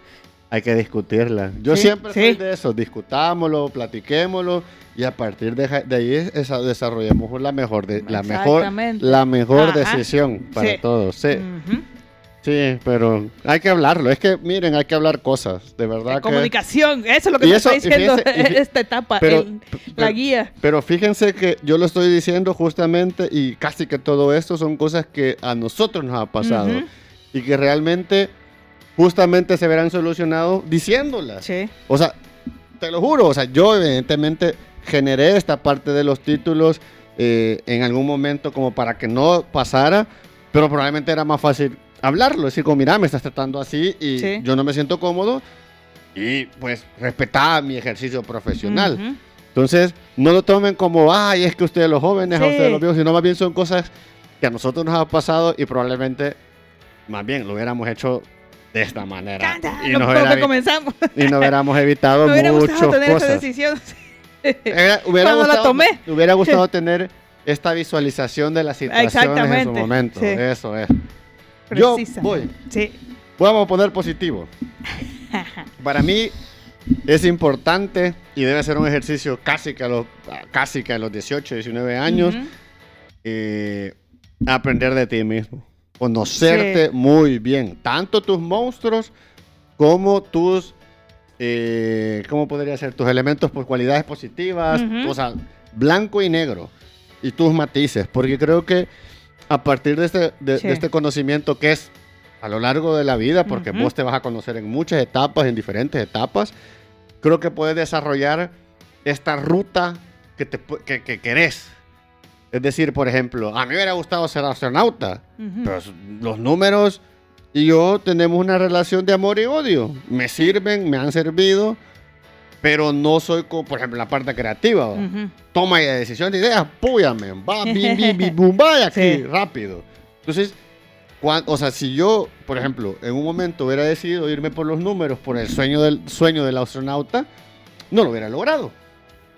hay que discutirla. Yo Sí, siempre soy sí. de eso, discutámoslo, platiquémoslo y a partir de, ahí esa- desarrollemos la mejor, de, la mejor, la mejor Ajá. decisión para todos. Sí. Sí, pero hay que hablarlo. Es que, miren, hay que hablar cosas. De verdad que. Comunicación, eso es lo que me eso, está y diciendo y esta etapa, pero- el- la guía. Pero fíjense que yo lo estoy diciendo justamente y casi que todo esto son cosas que a nosotros nos ha pasado y que realmente justamente se verán solucionados diciéndolas. Sí. O sea, te lo juro, o sea, yo evidentemente generé esta parte de los títulos eh, en algún momento como para que no pasara, pero probablemente era más fácil hablarlo, decir como, mira, me estás tratando así y Sí. yo no me siento cómodo y pues respetar mi ejercicio profesional. Ujú. Entonces, no lo tomen como, ay, es que ustedes los jóvenes, a Sí. ustedes los viejos, sino más bien son cosas que a nosotros nos ha pasado y probablemente, más bien, lo hubiéramos hecho de esta manera. Canta, Y nos, hubiera comenzamos. y nos hubiéramos evitado hubiera muchas cosas. decisión. Era- hubiera Cuando la gustado, tomé. me hubiera gustado tener esta visualización de la situación en su momento. sí. Eso es. Yo voy. Sí. Vamos a poner positivo. Para mí es importante y debe ser un ejercicio casi que a los, casi que a los 18, 19 años, eh, aprender de ti mismo. Conocerte muy bien. Tanto tus monstruos como tus, eh, ¿cómo podría ser? Tus elementos, pues cualidades positivas, Ujú. o sea, blanco y negro. Y tus matices. Porque creo que a partir de este, de, Sí. de este conocimiento que es a lo largo de la vida, porque Ujú. vos te vas a conocer en muchas etapas, en diferentes etapas, creo que puedes desarrollar esta ruta que, te, que, que querés. Es decir, por ejemplo, a mí me hubiera gustado ser astronauta, Ujú. pero los números y yo tenemos una relación de amor y odio. Me sirven, me han servido, pero no soy como, por ejemplo, la parte creativa. ¿va? Ujú. Toma de decisión de ideas, púyame, va, bim, bim, bim, bum, vaya aquí, Sí. rápido. Entonces, cuan- o sea, si yo, por ejemplo, en un momento hubiera decidido irme por los números, por el sueño del, sueño del astronauta, no lo hubiera logrado.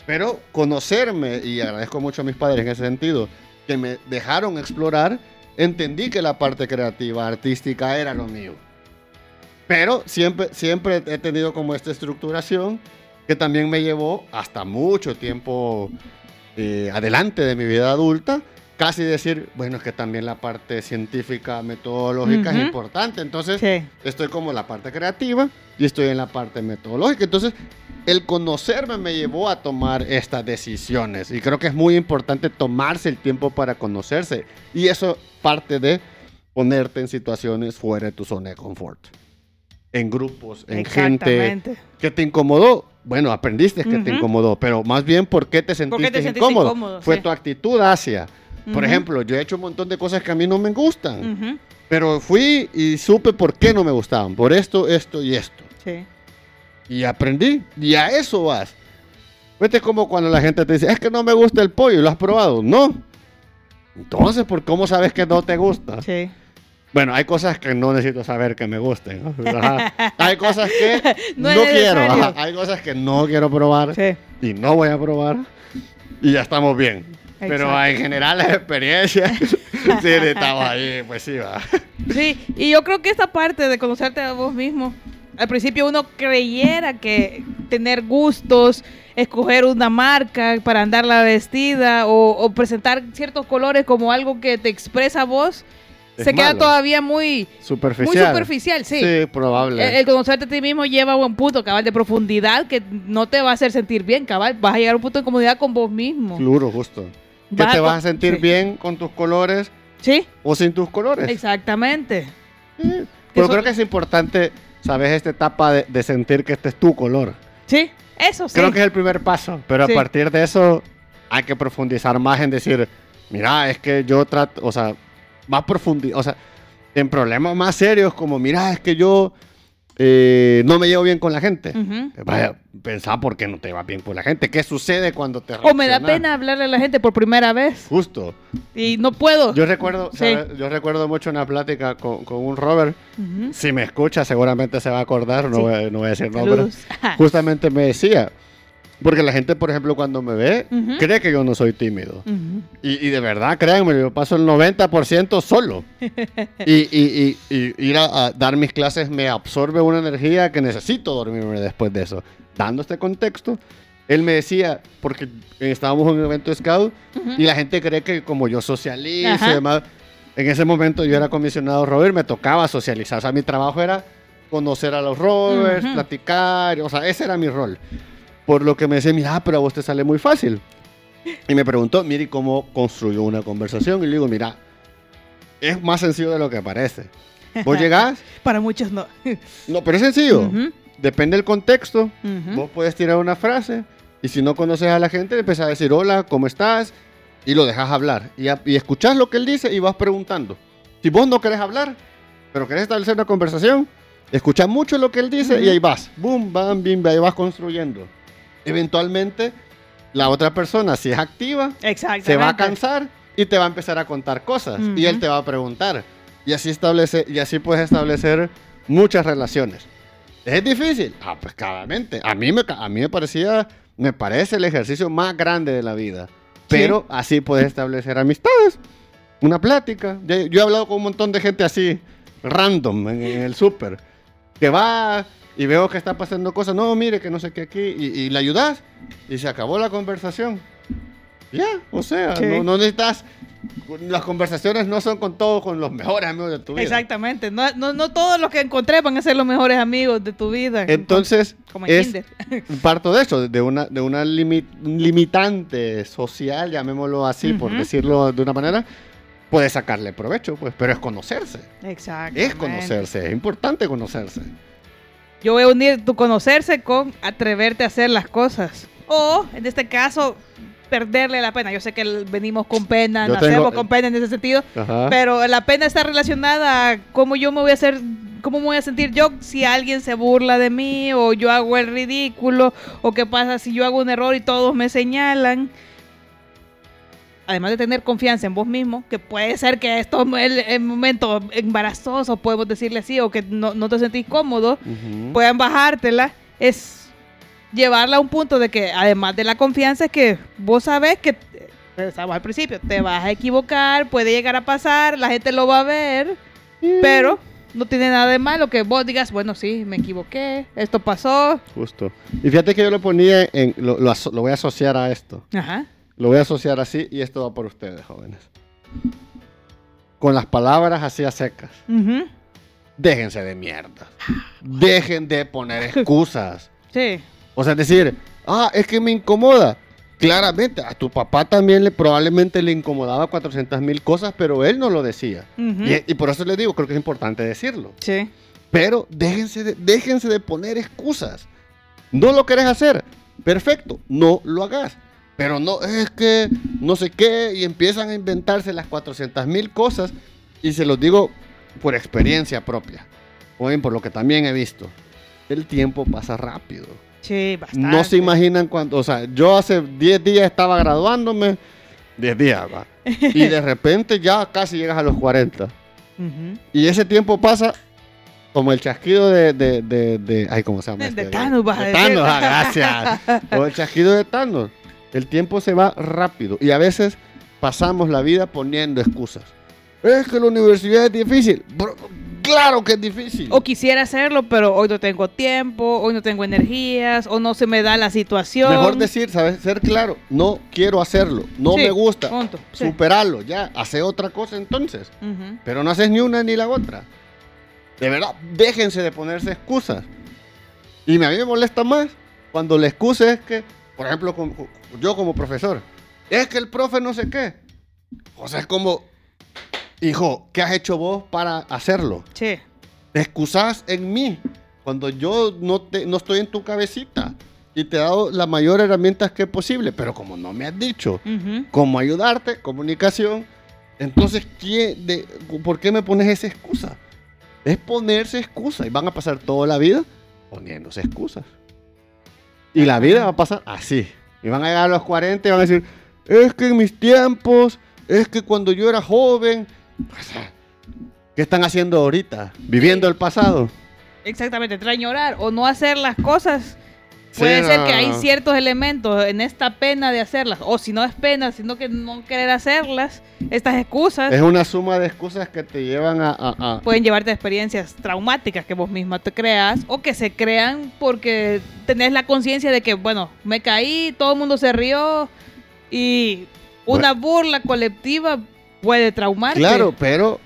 Pero conocerme, y agradezco mucho a mis padres en ese sentido, que me dejaron explorar, entendí que la parte creativa, artística era lo mío. Pero siempre, siempre he tenido como esta estructuración que también me llevó hasta mucho tiempo eh, adelante de mi vida adulta, casi decir, bueno, es que también la parte científica, metodológica Ujú. es importante. Entonces, Sí. estoy como en la parte creativa y estoy en la parte metodológica. Entonces, el conocerme me llevó a tomar estas decisiones. Y creo que es muy importante tomarse el tiempo para conocerse. Y eso parte de ponerte en situaciones fuera de tu zona de confort. en grupos, en gente. ¿Qué te incomodó? Bueno, aprendiste que te Ujú. incomodó, pero más bien, ¿por qué te sentiste, te sentiste incómodo? incómodo? Fue Sí. tu actitud hacia. Por ejemplo, yo he hecho un montón de cosas que a mí no me gustan, pero fui y supe por qué no me gustaban, por esto, esto y esto. Sí. Y aprendí, y a eso vas. Vete como cuando la gente te dice, es que no me gusta el pollo, ¿lo has probado? No. Entonces, ¿por cómo sabes que no te gusta? Sí. Bueno, hay cosas que no necesito saber que me gusten. Hay cosas que No quiero. ajá. Hay cosas que no quiero probar Sí. y no voy a probar. Y ya estamos bien. Pero en general las experiencias, sí, estamos ahí, pues sí, va. Sí, y yo creo que esta parte de conocerte a vos mismo, al principio uno creyera que tener gustos, escoger una marca para andarla vestida o, o presentar ciertos colores como algo que te expresa a vos, Es se queda todavía muy, Superficial. muy superficial, sí. Sí, probable. El, el conocerte a ti mismo lleva a un punto, cabal, de profundidad que no te va a hacer sentir bien, cabal. Vas a llegar a un punto de comodidad con vos mismo. Claro, justo. Que Vas te vas a sentir sí. bien con tus colores Sí, o sin tus colores. exactamente. Sí. Pero Eso- creo que es importante, ¿sabes? Esta etapa de, de sentir que este es tu color. Sí, eso sí. Creo que es el primer paso, pero Sí. a partir de eso hay que profundizar más en decir, mira, es que yo trato, o sea, más profundizar, o sea, en problemas más serios como, mira, es que yo eh, no me llevo bien con la gente. Vaya, pensá por qué no te va bien con la gente. ¿Qué sucede cuando te O me da pena hablarle a la gente por primera vez Justo. y no puedo. Yo recuerdo, Sí. ¿sabes? yo recuerdo mucho una plática con, con un Robert. Si me escucha, seguramente se va a acordar. No, Sí. voy, a- no voy a decir nombres. Justamente me decía. Porque la gente, por ejemplo, cuando me ve, Ujú. cree que yo no soy tímido. Ujú. Y, y de verdad, créanme, yo paso el 90% solo. y, y- y- ir a, a dar mis clases me absorbe una energía que necesito dormirme después de eso. Dando este contexto, él me decía, porque estábamos en un evento scout Ujú. y la gente cree que como yo socializo y demás, en ese momento yo era comisionado Robert, me tocaba socializar. O sea, mi trabajo era conocer a los Rovers, platicar, o sea, ese era mi rol. Por lo que me decía, mira, pero a vos te sale muy fácil. Y me preguntó, mire, ¿cómo construyó una conversación? Y le digo, mira, es más sencillo de lo que parece. Vos llegás, Para muchos no. no, pero es sencillo. Depende del contexto. Ujú. Vos puedes tirar una frase y si no conoces a la gente, empezás a decir hola, ¿cómo estás? Y lo dejas hablar. Y, a- y escuchás lo que él dice y vas preguntando. Si vos no querés hablar, pero querés establecer una conversación, escucha mucho lo que él dice y ahí vas. Boom, bam, bim, ahí vas construyendo. Eventualmente, la otra persona, si es activa, se va a cansar y te va a empezar a contar cosas. Y Ujú. él te va a preguntar. Y así, establece, y así puedes establecer muchas relaciones. ¿Es difícil? Ah, pues claramente. A mí me, a mí me parecía, me parece el ejercicio más grande de la vida. Pero así puedes establecer amistades. Una plática. Yo, yo he hablado con un montón de gente así, random, en, en el súper. Que va y veo que está pasando cosas. No, mire, que no sé qué aquí. Y, y le ayudas. Y se acabó la conversación. Ya, o sea, Sí. no, no necesitas. Las conversaciones no son con todos, con los mejores amigos de tu vida. Exactamente. No, no, no todos los que encontré van a ser los mejores amigos de tu vida. Entonces, como en es Kinder. parto de eso, de una, de una limi- limitante social, llamémoslo así, por Ujú. decirlo de una manera, puedes sacarle provecho, pues, pero es conocerse. Exacto. Es conocerse, es importante conocerse. Yo voy a unir tu conocerse con atreverte a hacer las cosas. O, en este caso, perderle la pena. Yo sé que venimos con pena, Yo nacemos tengo- con pena en ese sentido, Ajá. pero la pena está relacionada a cómo yo me voy a hacer, cómo me voy a sentir yo si alguien se burla de mí o yo hago el ridículo o qué pasa si yo hago un error y todos me señalan. Además de tener confianza en vos mismo, que puede ser que esto es el, el momento embarazoso, podemos decirle así, o que no, no te sentís cómodo, Ujú. puedan bajártela, es llevarla a un punto de que, además de la confianza, es que vos sabés que, eh, estamos al principio, te vas a equivocar, puede llegar a pasar, la gente lo va a ver, pero no tiene nada de malo que vos digas, bueno, sí, me equivoqué, esto pasó. Justo. Y fíjate que yo lo ponía en, lo, lo lo voy a asociar a esto. Ajá. Lo voy a asociar así y esto va por ustedes, jóvenes. Con las palabras así a secas. Déjense de mierda. Dejen de poner excusas. Sí. O sea, decir, ah, es que me incomoda. Claramente, a tu papá también le probablemente le incomodaba 400 mil cosas, pero él no lo decía. Y, y por eso les digo, creo que es importante decirlo. Sí. Pero déjense de, déjense de poner excusas. No lo querés hacer. Perfecto, no lo hagas. Pero no, es que no sé qué, y empiezan a inventarse las 400 mil cosas. Y se los digo por experiencia propia. O bien por lo que también he visto. El tiempo pasa rápido. Sí, bastante. No se imaginan cuánto. O sea, yo hace 10 días estaba graduándome. 10 días, va. Y de repente ya casi llegas a los 40. Ujú. Y ese tiempo pasa como el chasquido de. de, de, de- ay, ¿cómo se llama? De este? Thanos, vas a De. Thanos, ah, gracias. Como el chasquido de Thanos. El tiempo se va rápido. Y a veces pasamos la vida poniendo excusas. Es que la universidad es difícil. Bro, claro que es difícil. O quisiera hacerlo, pero hoy no tengo tiempo, hoy no tengo energías, o no se me da la situación. Mejor decir, ¿sabes? Ser claro. No quiero hacerlo. No Sí, me gusta. punto, sí. Superarlo. Ya. Hace otra cosa entonces. Ujú. Pero no haces ni una ni la otra. De verdad, déjense de ponerse excusas. Y a mí me molesta más cuando la excusa es que, por ejemplo, con- con- yo como profesor, es que el profe no sé qué. O sea, es como, hijo, ¿qué has hecho vos para hacerlo? Sí. Te excusás en mí cuando yo no, te, no estoy en tu cabecita y te he dado las mayores herramientas que posible, pero como no me has dicho Ujú. cómo ayudarte, comunicación. Entonces, ¿qué de, ¿por qué me pones esa excusa? Es ponerse excusa y van a pasar toda la vida poniéndose excusas. Y la vida va a pasar así. Y van a llegar a los 40 y van a decir, es que en mis tiempos, es que cuando yo era joven, ¿qué están haciendo ahorita? Viviendo el pasado. Exactamente, trañorar o no hacer las cosas. Puede Sí, ser no, que hay no. ciertos elementos en esta pena de hacerlas, o si no es pena, sino que no querer hacerlas, estas excusas Es una suma de excusas que te llevan a- a- a, pueden llevarte a experiencias traumáticas que vos misma te creas o que se crean porque tenés la conciencia de que, bueno, me caí, todo el mundo se rió y una burla colectiva puede traumarte. Claro, pero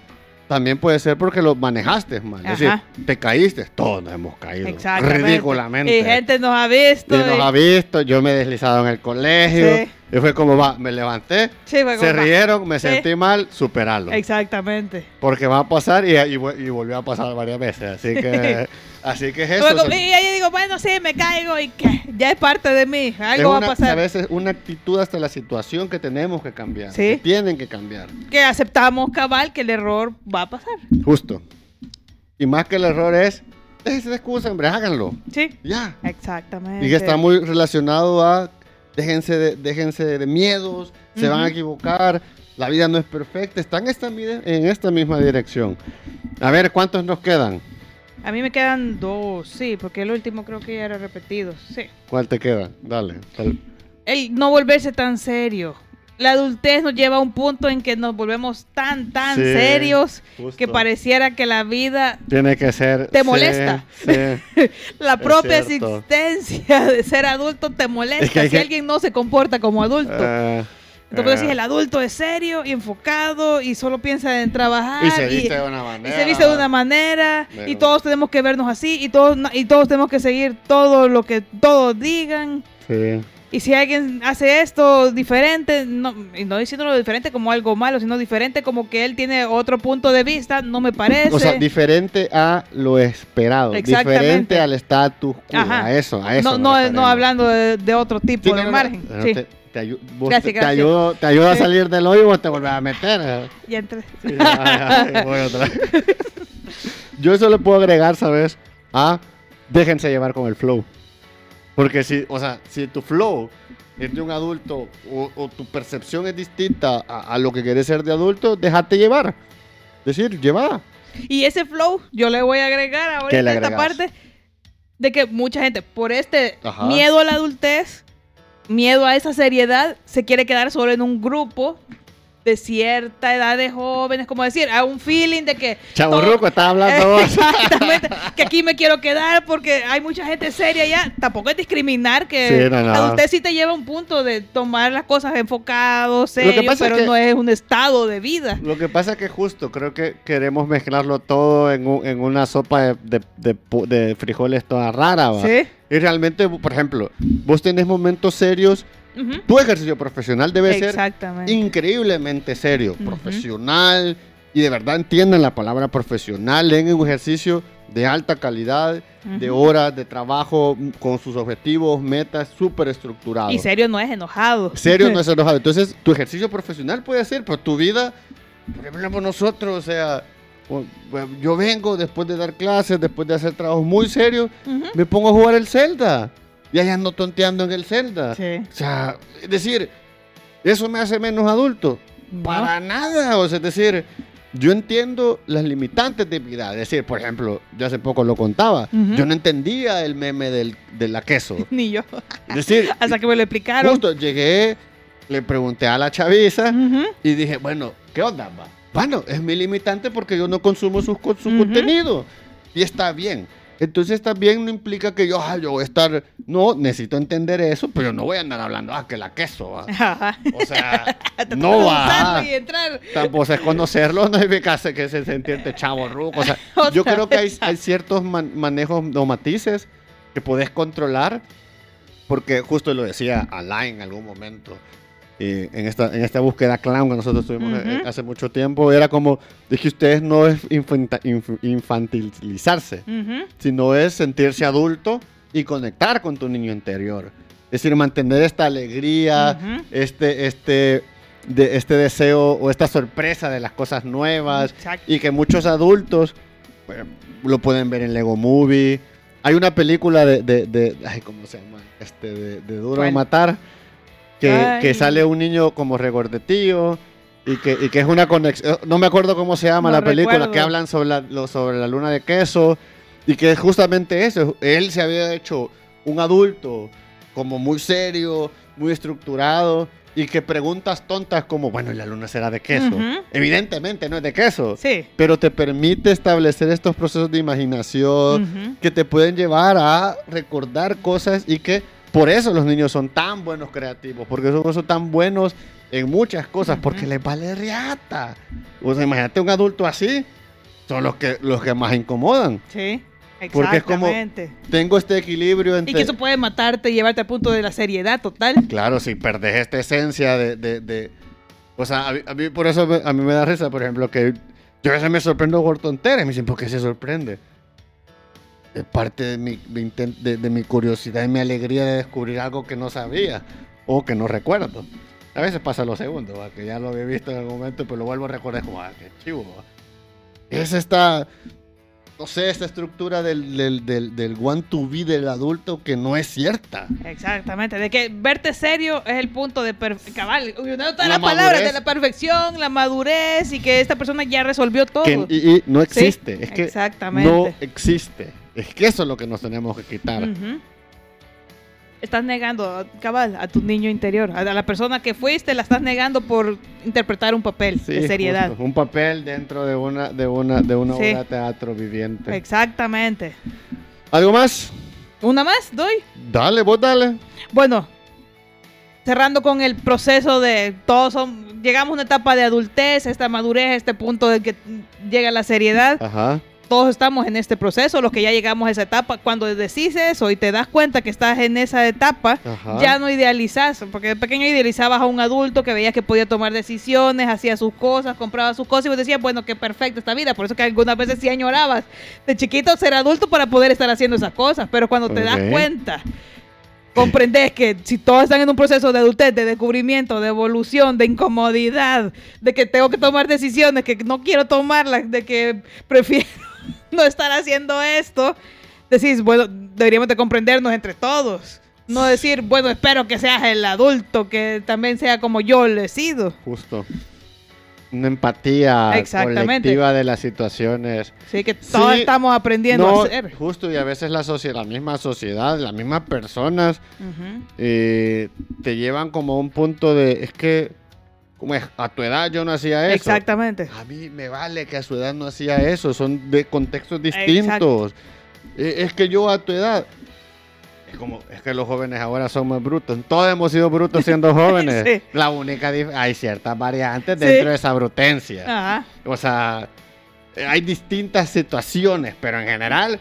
también puede ser porque lo manejaste mal. Es decir, te caíste, todos nos hemos caído. Exactamente. Ridículamente. Y gente nos ha visto. Y nos ha visto, yo me he deslizado en el colegio. Sí. Y fue como va, me levanté, Sí, fue se rieron, me Sí. sentí mal, superarlo. Exactamente. Porque va a pasar y, y volvió a pasar varias veces. Así que, así que es eso. Fue como- o sea, y ahí digo, bueno, sí, me caigo y que ya es parte de mí. Algo va una- a pasar. A veces una actitud hasta la situación que tenemos que cambiar. Sí. que tienen que cambiar. Que aceptamos cabal que el error va a pasar. Justo. Y más que el error es, déjense de excusa, hombre, háganlo. Sí. Ya. Exactamente. Y que está muy relacionado a déjense de, déjense de miedos, se van a equivocar, la vida no es perfecta, están esta, en esta misma dirección. A ver, ¿cuántos nos quedan? A mí me quedan dos, sí, porque el último creo que ya era repetido. Sí. ¿Cuál te queda? Dale. El no volverse tan serio. La adultez nos lleva a un punto en que nos volvemos tan, tan Sí, serios justo. que pareciera que la vida, Tiene que ser... ¿Te sí, molesta? sí. la propia existencia de ser adulto te molesta Es que si alguien no se comporta como adulto. Eh, Entonces eh, decís, el adulto es serio y enfocado y solo piensa en trabajar. y se viste de una y manera. se viste de una manera y todos tenemos que vernos así y todos y todos tenemos que seguir todo lo que todos digan Sí. Y si alguien hace esto diferente no y no diciéndolo diferente como algo malo sino diferente como que él tiene otro punto de vista no me parece O sea, diferente a lo esperado. Diferente al status quo. Ajá. A eso, a eso. no no, no hablando de, de otro tipo Sí, de no, margen no, sí. Te, te ayu- vos Gracias, te- te gracias. ayudo, te ayudo a salir del hoyo y vos te vuelves a meter. Ya entré. Sí, ay, ay, voy otra vez. Yo eso le puedo agregar, ¿sabes? A déjense llevar con el flow. Porque si, o sea, si tu flow es de un adulto o, o tu percepción es distinta a, a lo que quieres ser de adulto, déjate llevar. Decir, lleva. Y ese flow, yo le voy a agregar ahorita ¿Qué le esta parte de que mucha gente, por este Ajá. miedo a la adultez, miedo a esa seriedad, se quiere quedar solo en un grupo de cierta edad de jóvenes, como decir, a un feeling de que... Chaburruco, estás hablando vos. Exactamente, que aquí me quiero quedar porque hay mucha gente seria ya. Tampoco es discriminar que Sí, no, no. la adultez sí te lleva a un punto de tomar las cosas enfocado, serio, es pero que- no es un estado de vida. Lo que pasa es que justo creo que queremos mezclarlo todo en, un- en una sopa de, de- de pu- de frijoles toda rara. ¿va? Sí. Y realmente, por ejemplo, vos tenés momentos serios. Tu ejercicio profesional debe ser increíblemente serio, Ujú. profesional. Y de verdad entiendan la palabra profesional en un ejercicio de alta calidad, de Ujú. horas, de trabajo, con sus objetivos, metas, súper estructurado. Y serio no es enojado. Serio no es enojado. Entonces, tu ejercicio profesional puede ser, pero tu vida, por ejemplo, nosotros, o sea, yo vengo después de dar clases, después de hacer trabajos muy serios, Ujú. me pongo a jugar el Zelda. Y ahí ando tonteando en el Zelda. Sí. O sea, es decir, ¿eso me hace menos adulto? No. Para nada. O sea, es decir, yo entiendo las limitantes de mi edad. Es decir, por ejemplo, yo hace poco lo contaba. Ujú. Yo no entendía el meme del, de la queso. Ni yo. Es decir, Hasta que me lo explicaron. justo llegué, le pregunté a la chaviza Ujú. y dije, bueno, ¿qué onda? va? Bueno, es mi limitante porque yo no consumo su, su Ujú. contenido. Y está bien. Entonces también no implica que yo, ah, yo voy a estar, no, necesito entender eso, pero no voy a andar hablando, ah, que la queso. Ajá. O sea, no va. y entrar. Tampoco es conocerlo, no significa se- que se sentirte chavo ruco. O sea, yo creo que hay, hay ciertos man- manejos o matices que podés controlar, porque justo lo decía Alain en algún momento, eh, en, esta, en esta búsqueda clown que nosotros tuvimos eh, Ujú. hace mucho tiempo, era como, dije, ustedes no es infanta- inf- infantilizarse, Ujú. sino es sentirse adulto y conectar con tu niño interior. Es decir, mantener esta alegría, Ujú. este, este, de, este deseo o esta sorpresa de las cosas nuevas Exacto. y que muchos adultos pues, lo pueden ver en Lego Movie. Hay una película de, de, de- ay, ¿cómo se llama? Este, de, Duro ¿Cuál? Matar, que, que sale un niño como regordetío y que, y que es una conexión, no me acuerdo cómo se llama No la película, recuerdo. que hablan sobre la, lo- sobre la luna de queso y que es justamente eso, él se había hecho un adulto como muy serio, muy estructurado y que preguntas tontas como, bueno, ¿y la luna será de queso? Ujú. Evidentemente no es de queso, Sí. pero te permite establecer estos procesos de imaginación Ujú. que te pueden llevar a recordar cosas y que por eso los niños son tan buenos creativos, porque son, son tan buenos en muchas cosas, Ujú. porque les vale riata. O sea, imagínate un adulto así, son los que, los que más incomodan. Sí. Porque es como- Exactamente. Tengo este equilibrio Y entre... que eso puede matarte y llevarte al punto de la seriedad total. Claro, si perdés esta esencia de... de- de- o sea, a mí, a mí por eso a mí me da risa, por ejemplo, que yo a veces me sorprendo por tonteras. Me dicen, ¿por qué se sorprende? Es parte de mi, de, de mi curiosidad y mi alegría de descubrir algo que no sabía o que no recuerdo. A veces pasa lo segundo, ¿va? que ya lo había visto en algún momento, pero lo vuelvo a recordar como, ah, qué chivo. ¿va? Es esta, no sé, esta estructura del, del, del, del one to be del adulto que no es cierta. Exactamente. De que verte serio es el punto de cabal. Una todas La las palabras de la perfección, la madurez y que esta persona ya resolvió todo. Que, y, y no Sí, existe. es que exactamente. no existe. Es que eso es lo que nos tenemos que quitar. Estás negando, cabal, a tu niño interior. A la persona que fuiste la estás negando por interpretar un papel Sí, de seriedad. justo, un papel dentro de una, de una, de una Sí. obra de teatro viviente. Exactamente. ¿Algo más? ¿Una más? ¿Doy? Dale, vos dale. Bueno, cerrando con el proceso de todos son, llegamos a una etapa de adultez, esta madurez, este punto de que llega la seriedad. Ajá. Todos estamos en este proceso, los que ya llegamos a esa etapa. Cuando decís eso y te das cuenta que estás en esa etapa, Ajá. ya no idealizas, porque de pequeño idealizabas a un adulto que veías que podía tomar decisiones, hacía sus cosas, compraba sus cosas y vos decías, bueno, qué perfecta esta vida. Por eso que algunas veces sí añorabas de chiquito ser adulto para poder estar haciendo esas cosas. Pero cuando te das cuenta, comprendes que si todos están en un proceso de adultez, de descubrimiento, de evolución, de incomodidad, de que tengo que tomar decisiones que no quiero tomarlas, de que prefiero no estar haciendo esto, decís, bueno, deberíamos de comprendernos entre todos. No decir, bueno, espero que seas el adulto, que también sea como yo lo he sido. Justo. Una empatía colectiva de las situaciones. Sí, que todos Sí, estamos aprendiendo No, a hacer. justo, y a veces la, la misma sociedad, las mismas personas eh, te llevan como a un punto de, es que, como es, a tu edad yo no hacía eso. Exactamente. A mí me vale que a su edad no hacía eso, son de contextos distintos. Eh, Es que yo a tu edad, es como, es que los jóvenes ahora son más brutos. Todos hemos sido brutos siendo jóvenes. Sí. La única hay ciertas variantes Sí. dentro de esa brutencia. Ajá. O sea, hay distintas situaciones, pero en general,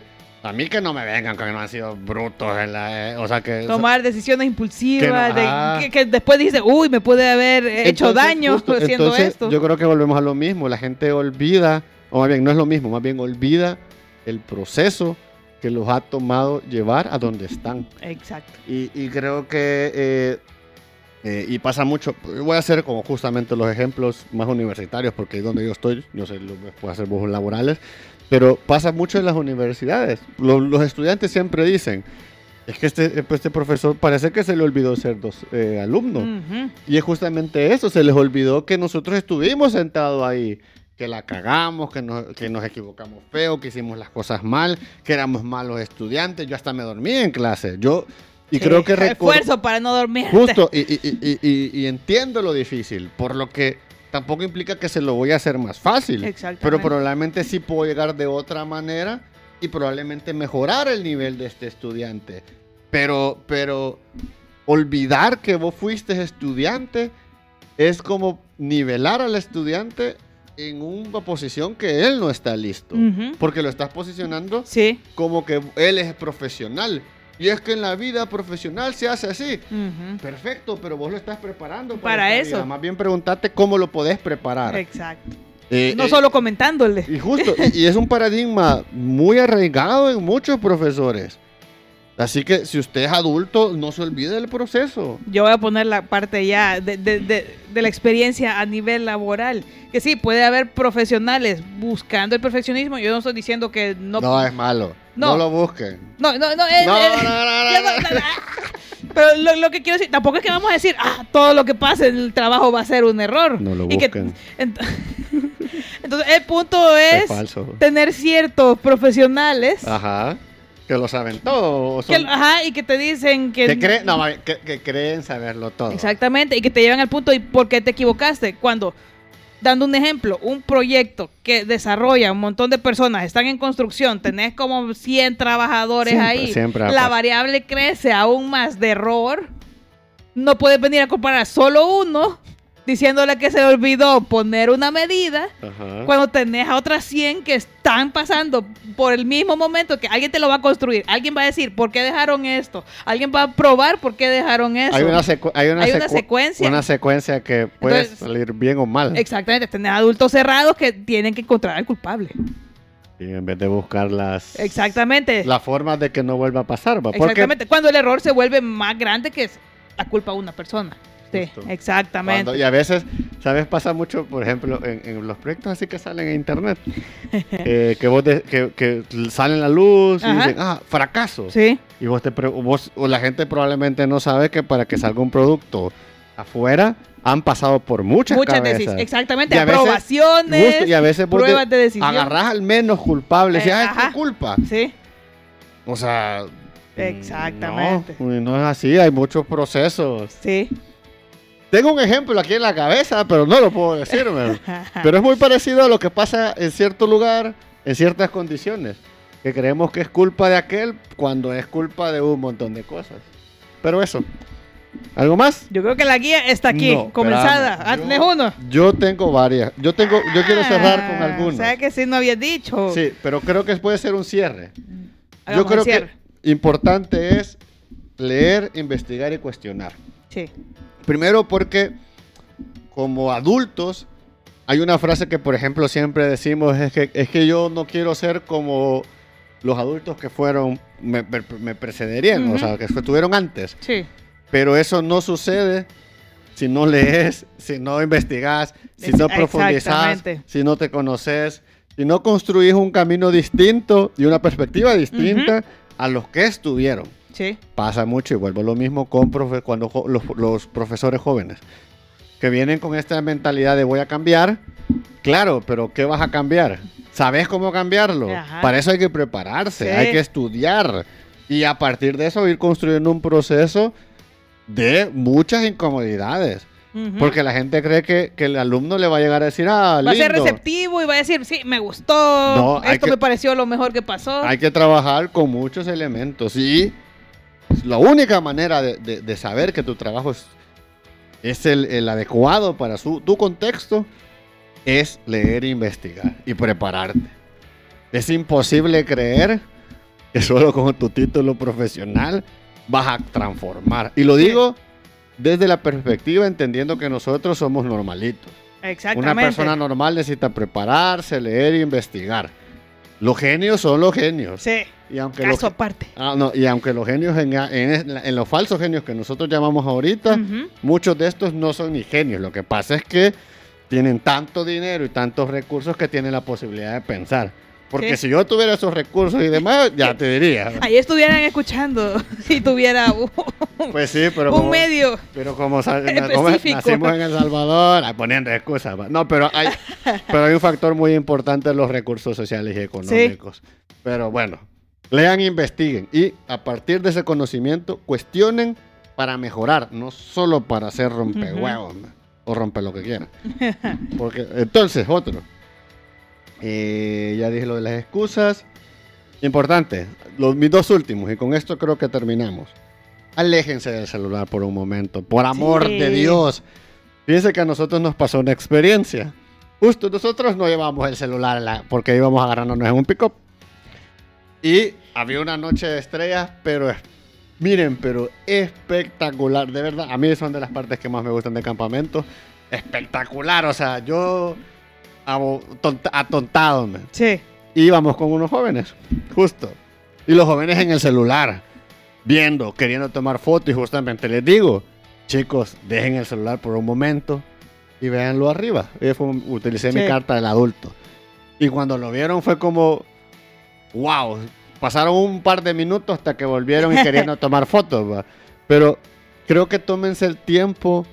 a mí que no me vengan que no han sido brutos. En la, eh, o sea, que... Tomar decisiones impulsivas, Que de- no- ajá. que, que después dice, uy, me pude haber hecho Entonces, daño justo, haciendo entonces, esto. Yo creo que volvemos a lo mismo. La gente olvida, o más bien no es lo mismo, más bien olvida el proceso que los ha tomado llevar a donde están. Exacto. Y, y creo que, eh, eh, y pasa mucho, voy a hacer como justamente los ejemplos más universitarios, porque es donde yo estoy, no sé, lo puedo hacer vos laborales, pero pasa mucho en las universidades. Lo- los estudiantes siempre dicen, es que este, este profesor parece que se le olvidó ser dos, eh, alumno. Y es justamente eso, se les olvidó que nosotros estuvimos sentados ahí, que la cagamos, que nos, que nos equivocamos feo, que hicimos las cosas mal, que éramos malos estudiantes. Yo hasta me dormí en clase. Yo, y Sí, creo que. Esfuerzo para no dormir. Justo, y, y- y- y- y entiendo lo difícil, por lo que tampoco implica que se lo voy a hacer más fácil. Pero probablemente sí puedo llegar de otra manera y probablemente mejorar el nivel de este estudiante. Pero, pero olvidar que vos fuiste estudiante es como nivelar al estudiante en una posición que él no está listo. Porque lo estás posicionando Sí. como que él es profesional. Y es que en la vida profesional se hace así. Perfecto, pero vos lo estás preparando Para eso. vida. Más bien preguntate cómo lo podés preparar. Exacto. Eh, No eh, solo comentándole. y justo, y es un paradigma muy arraigado en muchos profesores. Así que si usted es adulto, no se olvide del proceso. Yo voy a poner la parte ya de, de- de- de la experiencia a nivel laboral. Que sí, puede haber profesionales buscando el perfeccionismo. Yo no estoy diciendo que no. No, es malo. No. No. lo busquen. No, no, no. No, es- no, no. Pero lo, lo que quiero decir, tampoco es que vamos a decir, ah, todo lo que pase en el trabajo va a ser un error. No lo Y que- busquen. ent- entonces, el punto Es tener ciertos profesionales Ajá. Que lo saben todo. que, ajá, y que te dicen que... que, creen, no, que, que creen saberlo todo. Exactamente, y que te llevan al punto de por qué te equivocaste. Cuando, dando un ejemplo, un proyecto que desarrolla un montón de personas, están en construcción, tenés como 100 trabajadores Siempre, ahí, siempre la pasar. variable crece aún más de error, no puedes venir a comparar solo uno diciéndole que se le olvidó poner una medida. Ajá. Cuando tenés a otras 100 que están pasando por el mismo momento que alguien te lo va a construir, alguien va a decir, ¿por qué dejaron esto? Alguien va a probar por qué dejaron eso. Hay una, secu- hay una, Hay una secu- secuencia. Una secuencia que puede Entonces- salir bien o mal. Exactamente, tenés adultos cerrados que tienen que encontrar al culpable. Y en vez de buscar las, Exactamente. las formas de que no vuelva a pasar. ¿va? Porque Exactamente. Cuando el error se vuelve más grande que es la culpa de una persona. Sí, Justo. exactamente. Cuando- y a veces, ¿sabes? Pasa mucho, por ejemplo, en, en los proyectos así que salen en internet, eh, que, vos de- que, que salen la luz y Ajá. dicen, ah, fracaso. Sí, Y vos te vos, o la gente probablemente no sabe que para que salga un producto afuera han pasado por muchas, muchas cabezas. decisiones. Exactamente, Y veces- aprobaciones, Justo, y a veces pruebas de decisión. agarrás al menos culpable y Eh, ah, es ajá. tu culpa. Sí, O sea... Exactamente. No, no es así, hay muchos procesos. sí. Tengo un ejemplo aquí en la cabeza, pero no lo puedo decirme. Pero es muy parecido a lo que pasa en cierto lugar, en ciertas condiciones. Que creemos que es culpa de aquel cuando es culpa de un montón de cosas. Pero eso. ¿Algo más? Yo creo que la guía está aquí, No, comenzada. espérame. Ah, ¿Tenés uno? Yo tengo varias. Yo tengo, yo quiero cerrar con Ah, algunos. O sea que sí no habías dicho. Sí, pero creo que puede ser un cierre. Hagamos yo creo cierre. que importante es leer, investigar y cuestionar. Sí. Primero porque como adultos hay una frase que por ejemplo siempre decimos es que es que yo no quiero ser como los adultos que fueron me, me- precederían, o Ujú. sea, que estuvieron antes. Sí. Pero eso no sucede si no lees, si no investigas, si no profundizas, si no te conoces, si no construís un camino distinto y una perspectiva distinta a los que estuvieron Sí. pasa mucho y vuelvo a lo mismo con profe- cuando los, los profesores jóvenes que vienen con esta mentalidad de voy a cambiar. Claro, pero ¿qué vas a cambiar? ¿Sabes cómo cambiarlo? Ajá. Para eso hay que prepararse, Sí. hay que estudiar y a partir de eso ir construyendo un proceso de muchas incomodidades. Porque la gente cree que, que el alumno le va a llegar a decir, ah, Va a ser lindo". receptivo y va a decir, sí, me gustó, No, esto que- me pareció lo mejor que pasó. Hay que trabajar con muchos elementos y la única manera de, de- de saber que tu trabajo es, es el, el adecuado para su, tu contexto es leer, investigar y prepararte. Es imposible creer que solo con tu título profesional vas a transformar. Y lo digo desde la perspectiva entendiendo que nosotros somos normalitos. Exactamente. Una persona normal necesita prepararse, leer e investigar. Los genios son los genios. Sí, Y aunque caso aparte. ah, no, y aunque los genios, en, en- en los falsos genios que nosotros llamamos ahorita, muchos de estos no son ni genios. Lo que pasa es que tienen tanto dinero y tantos recursos que tienen la posibilidad de pensar. Porque Sí. si yo tuviera esos recursos y demás, ya te diría. Ahí estuvieran escuchando si tuviera un, Pues sí, pero un como, medio. pero como, como nacimos en El Salvador, poniendo excusas. No, pero hay, pero hay un factor muy importante en los recursos sociales y económicos. Pero bueno, lean, investiguen y a partir de ese conocimiento cuestionen para mejorar, no solo para hacer rompehuevos ma, o romper lo que quieran. Porque entonces, otro. Eh, ya dije lo de las excusas. Importante, los, mis dos últimos, y con esto creo que terminamos. Aléjense del celular por un momento, por amor Sí. de Dios. Fíjense que a nosotros nos pasó una experiencia. Justo nosotros no llevamos el celular la- porque íbamos agarrándonos en un pick-up. Y había una noche de estrellas, pero es- miren, pero espectacular, de verdad. A mí son de las partes que más me gustan de campamento. Espectacular, o sea, yo atontado. Sí. Íbamos con unos jóvenes, justo. Y los jóvenes en el celular, viendo, queriendo tomar fotos. Y justamente les digo, chicos, dejen el celular por un momento y véanlo arriba. Utilicé mi carta del adulto. Y cuando lo vieron fue como, wow, pasaron un par de minutos hasta que volvieron y queriendo tomar fotos. va. Pero creo que tómense el tiempo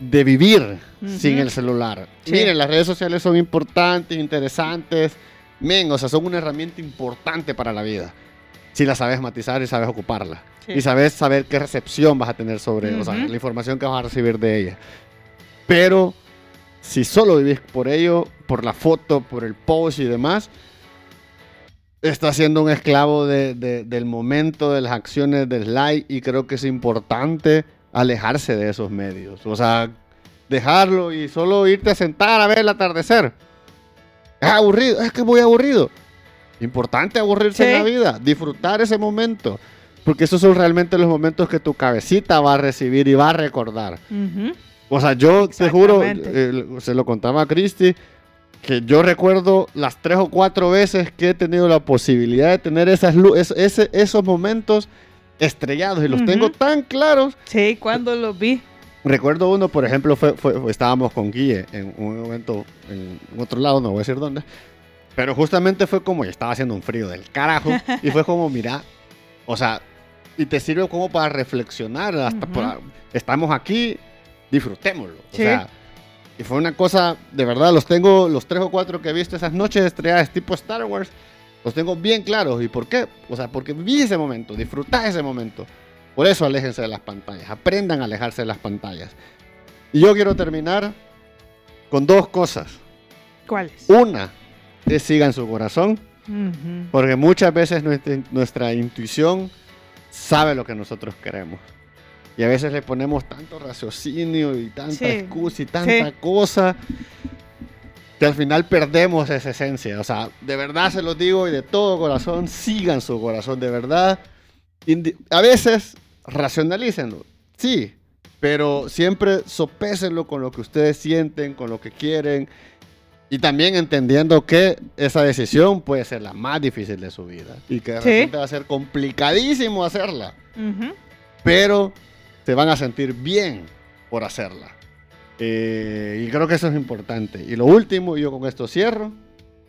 de vivir Ujú. sin el celular. Sí. Miren, las redes sociales son importantes, interesantes. Men, o sea, son una herramienta importante para la vida. Si la sabes matizar y sabes ocuparla. Sí. Y sabes saber qué recepción vas a tener sobre, o sea, la información que vas a recibir de ella. Pero si solo vivís por ello, por la foto, por el post y demás, estás siendo un esclavo de- de- del momento, de las acciones, del like, y creo que es importante alejarse de esos medios. O sea, dejarlo y solo irte a sentar a ver el atardecer. Es aburrido, es que muy aburrido. Importante aburrirse Sí. en la vida, disfrutar ese momento. Porque esos son realmente los momentos que tu cabecita va a recibir y va a recordar. Ujú. O sea, yo te juro, eh, se lo contaba a Cristi, que yo recuerdo las tres o cuatro veces que he tenido la posibilidad de tener esas es- ese- esos momentos estrellados y los Ujú. tengo tan claros. Sí, cuando lo vi. Recuerdo uno, por ejemplo, fue, fue- fue- estábamos con Guille en un momento en otro lado, no voy a decir dónde, pero justamente fue como, y estaba haciendo un frío del carajo, y fue como, mira, o sea, y te sirve como para reflexionar, hasta Ujú. para- estamos aquí, disfrutémoslo. O Sí. sea, y fue una cosa, de verdad, los tengo, los tres o cuatro que he visto esas noches estrelladas tipo Star Wars, los tengo bien claros. ¿Y por qué? O sea, porque viví ese momento, disfrutá ese momento. Por eso aléjense de las pantallas, aprendan a alejarse de las pantallas. Y yo quiero terminar con dos cosas. ¿Cuáles? Una es sigan su corazón, Ujú. porque muchas veces nuestra, nuestra intuición sabe lo que nosotros queremos. Y a veces le ponemos tanto raciocinio y tanta Sí, excusa y tanta sí. cosa que al final perdemos esa esencia. O sea, de verdad se los digo y de todo corazón, sigan su corazón, de verdad. Indi- A veces racionalícenlo, sí, pero siempre sopésenlo con lo que ustedes sienten, con lo que quieren. Y también entendiendo que esa decisión puede ser la más difícil de su vida. Y que de Sí. repente va a ser complicadísimo hacerla. Ujú. Pero se van a sentir bien por hacerla. Eh, y creo que eso es importante. Y lo último, yo con esto cierro.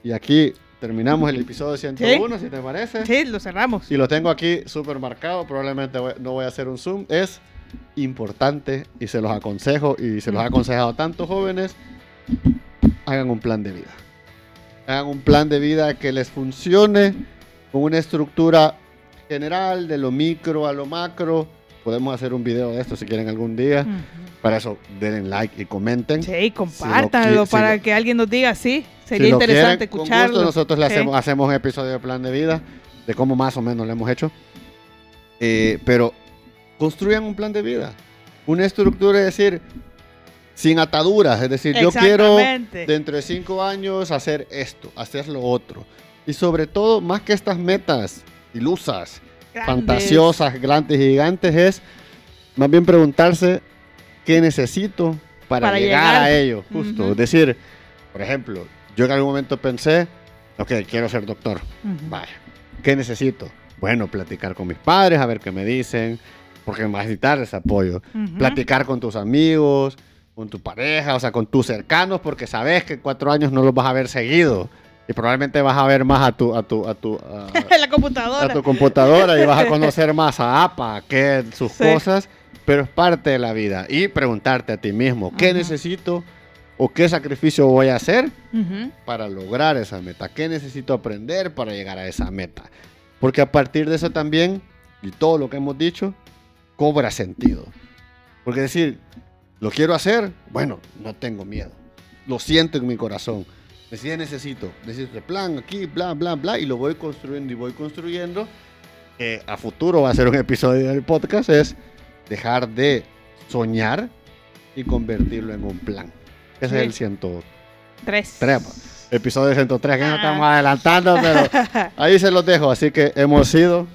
Y aquí terminamos el episodio 101, si te parece. Sí, lo cerramos. Y lo tengo aquí súper marcado. Probablemente voy- no voy a hacer un zoom. Es importante y se los aconsejo y se los he aconsejado a tantos jóvenes. Hagan un plan de vida. Hagan un plan de vida que les funcione con una estructura general de lo micro a lo macro. Podemos hacer un video de esto si quieren algún día. Ujú. Para eso, denle like y comenten. Sí, compártanlo si para lo- que alguien nos diga sí. Sería Si interesante quieren, con escucharlo. gusto nosotros le Sí. hacemos, hacemos un episodio de plan de vida, de cómo más o menos lo hemos hecho. Eh, pero construyan un plan de vida. Una estructura, es decir, sin ataduras. Es decir, yo quiero dentro de cinco años hacer esto, hacer lo otro. Y sobre todo, más que estas metas ilusas, Grandes. fantasiosas, grandes y gigantes, es más bien preguntarse qué necesito para, Para llegar, llegar. a ello. Justo. Ujú. Es decir, por ejemplo, yo en algún momento pensé, Ok, quiero ser doctor. Vaya. ¿Qué necesito? Bueno, platicar con mis padres, a ver qué me dicen, porque vas a necesitar ese apoyo. Platicar con tus amigos, con tu pareja, o sea, con tus cercanos, porque sabes que cuatro años no los vas a ver seguido. Y probablemente vas a ver más a tu, a tu, a tu, a- la a computadora. tu computadora y vas a conocer más a APA, que sus Sí. cosas, pero es parte de la vida. Y preguntarte a ti mismo, ¿qué Ajá. necesito o qué sacrificio voy a hacer Ujú. para lograr esa meta? ¿Qué necesito aprender para llegar a esa meta? Porque a partir de eso también, y todo lo que hemos dicho, cobra sentido. Porque decir, ¿lo quiero hacer? Bueno, no tengo miedo. Lo siento en mi corazón. Decir, necesito, este plan aquí, bla, bla, bla, y lo voy construyendo y voy construyendo. Que a futuro va a ser un episodio del podcast, es dejar de soñar y convertirlo en un plan. Ese Sí. es el 103. Tres. Episodio 103, que no Ah. estamos adelantando, pero ahí se los dejo. Así que hemos sido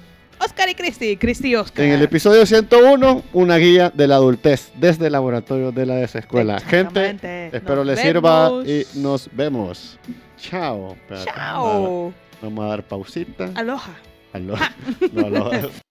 Oscar y Cristi. Cristi y Oscar. en el episodio 101 una guía de la adultez desde el laboratorio de la desescuela. Gente, espero Nos les sirva y nos vemos. Chao. Chao. Vamos a dar pausita. Aloha. Aló. No, aloha.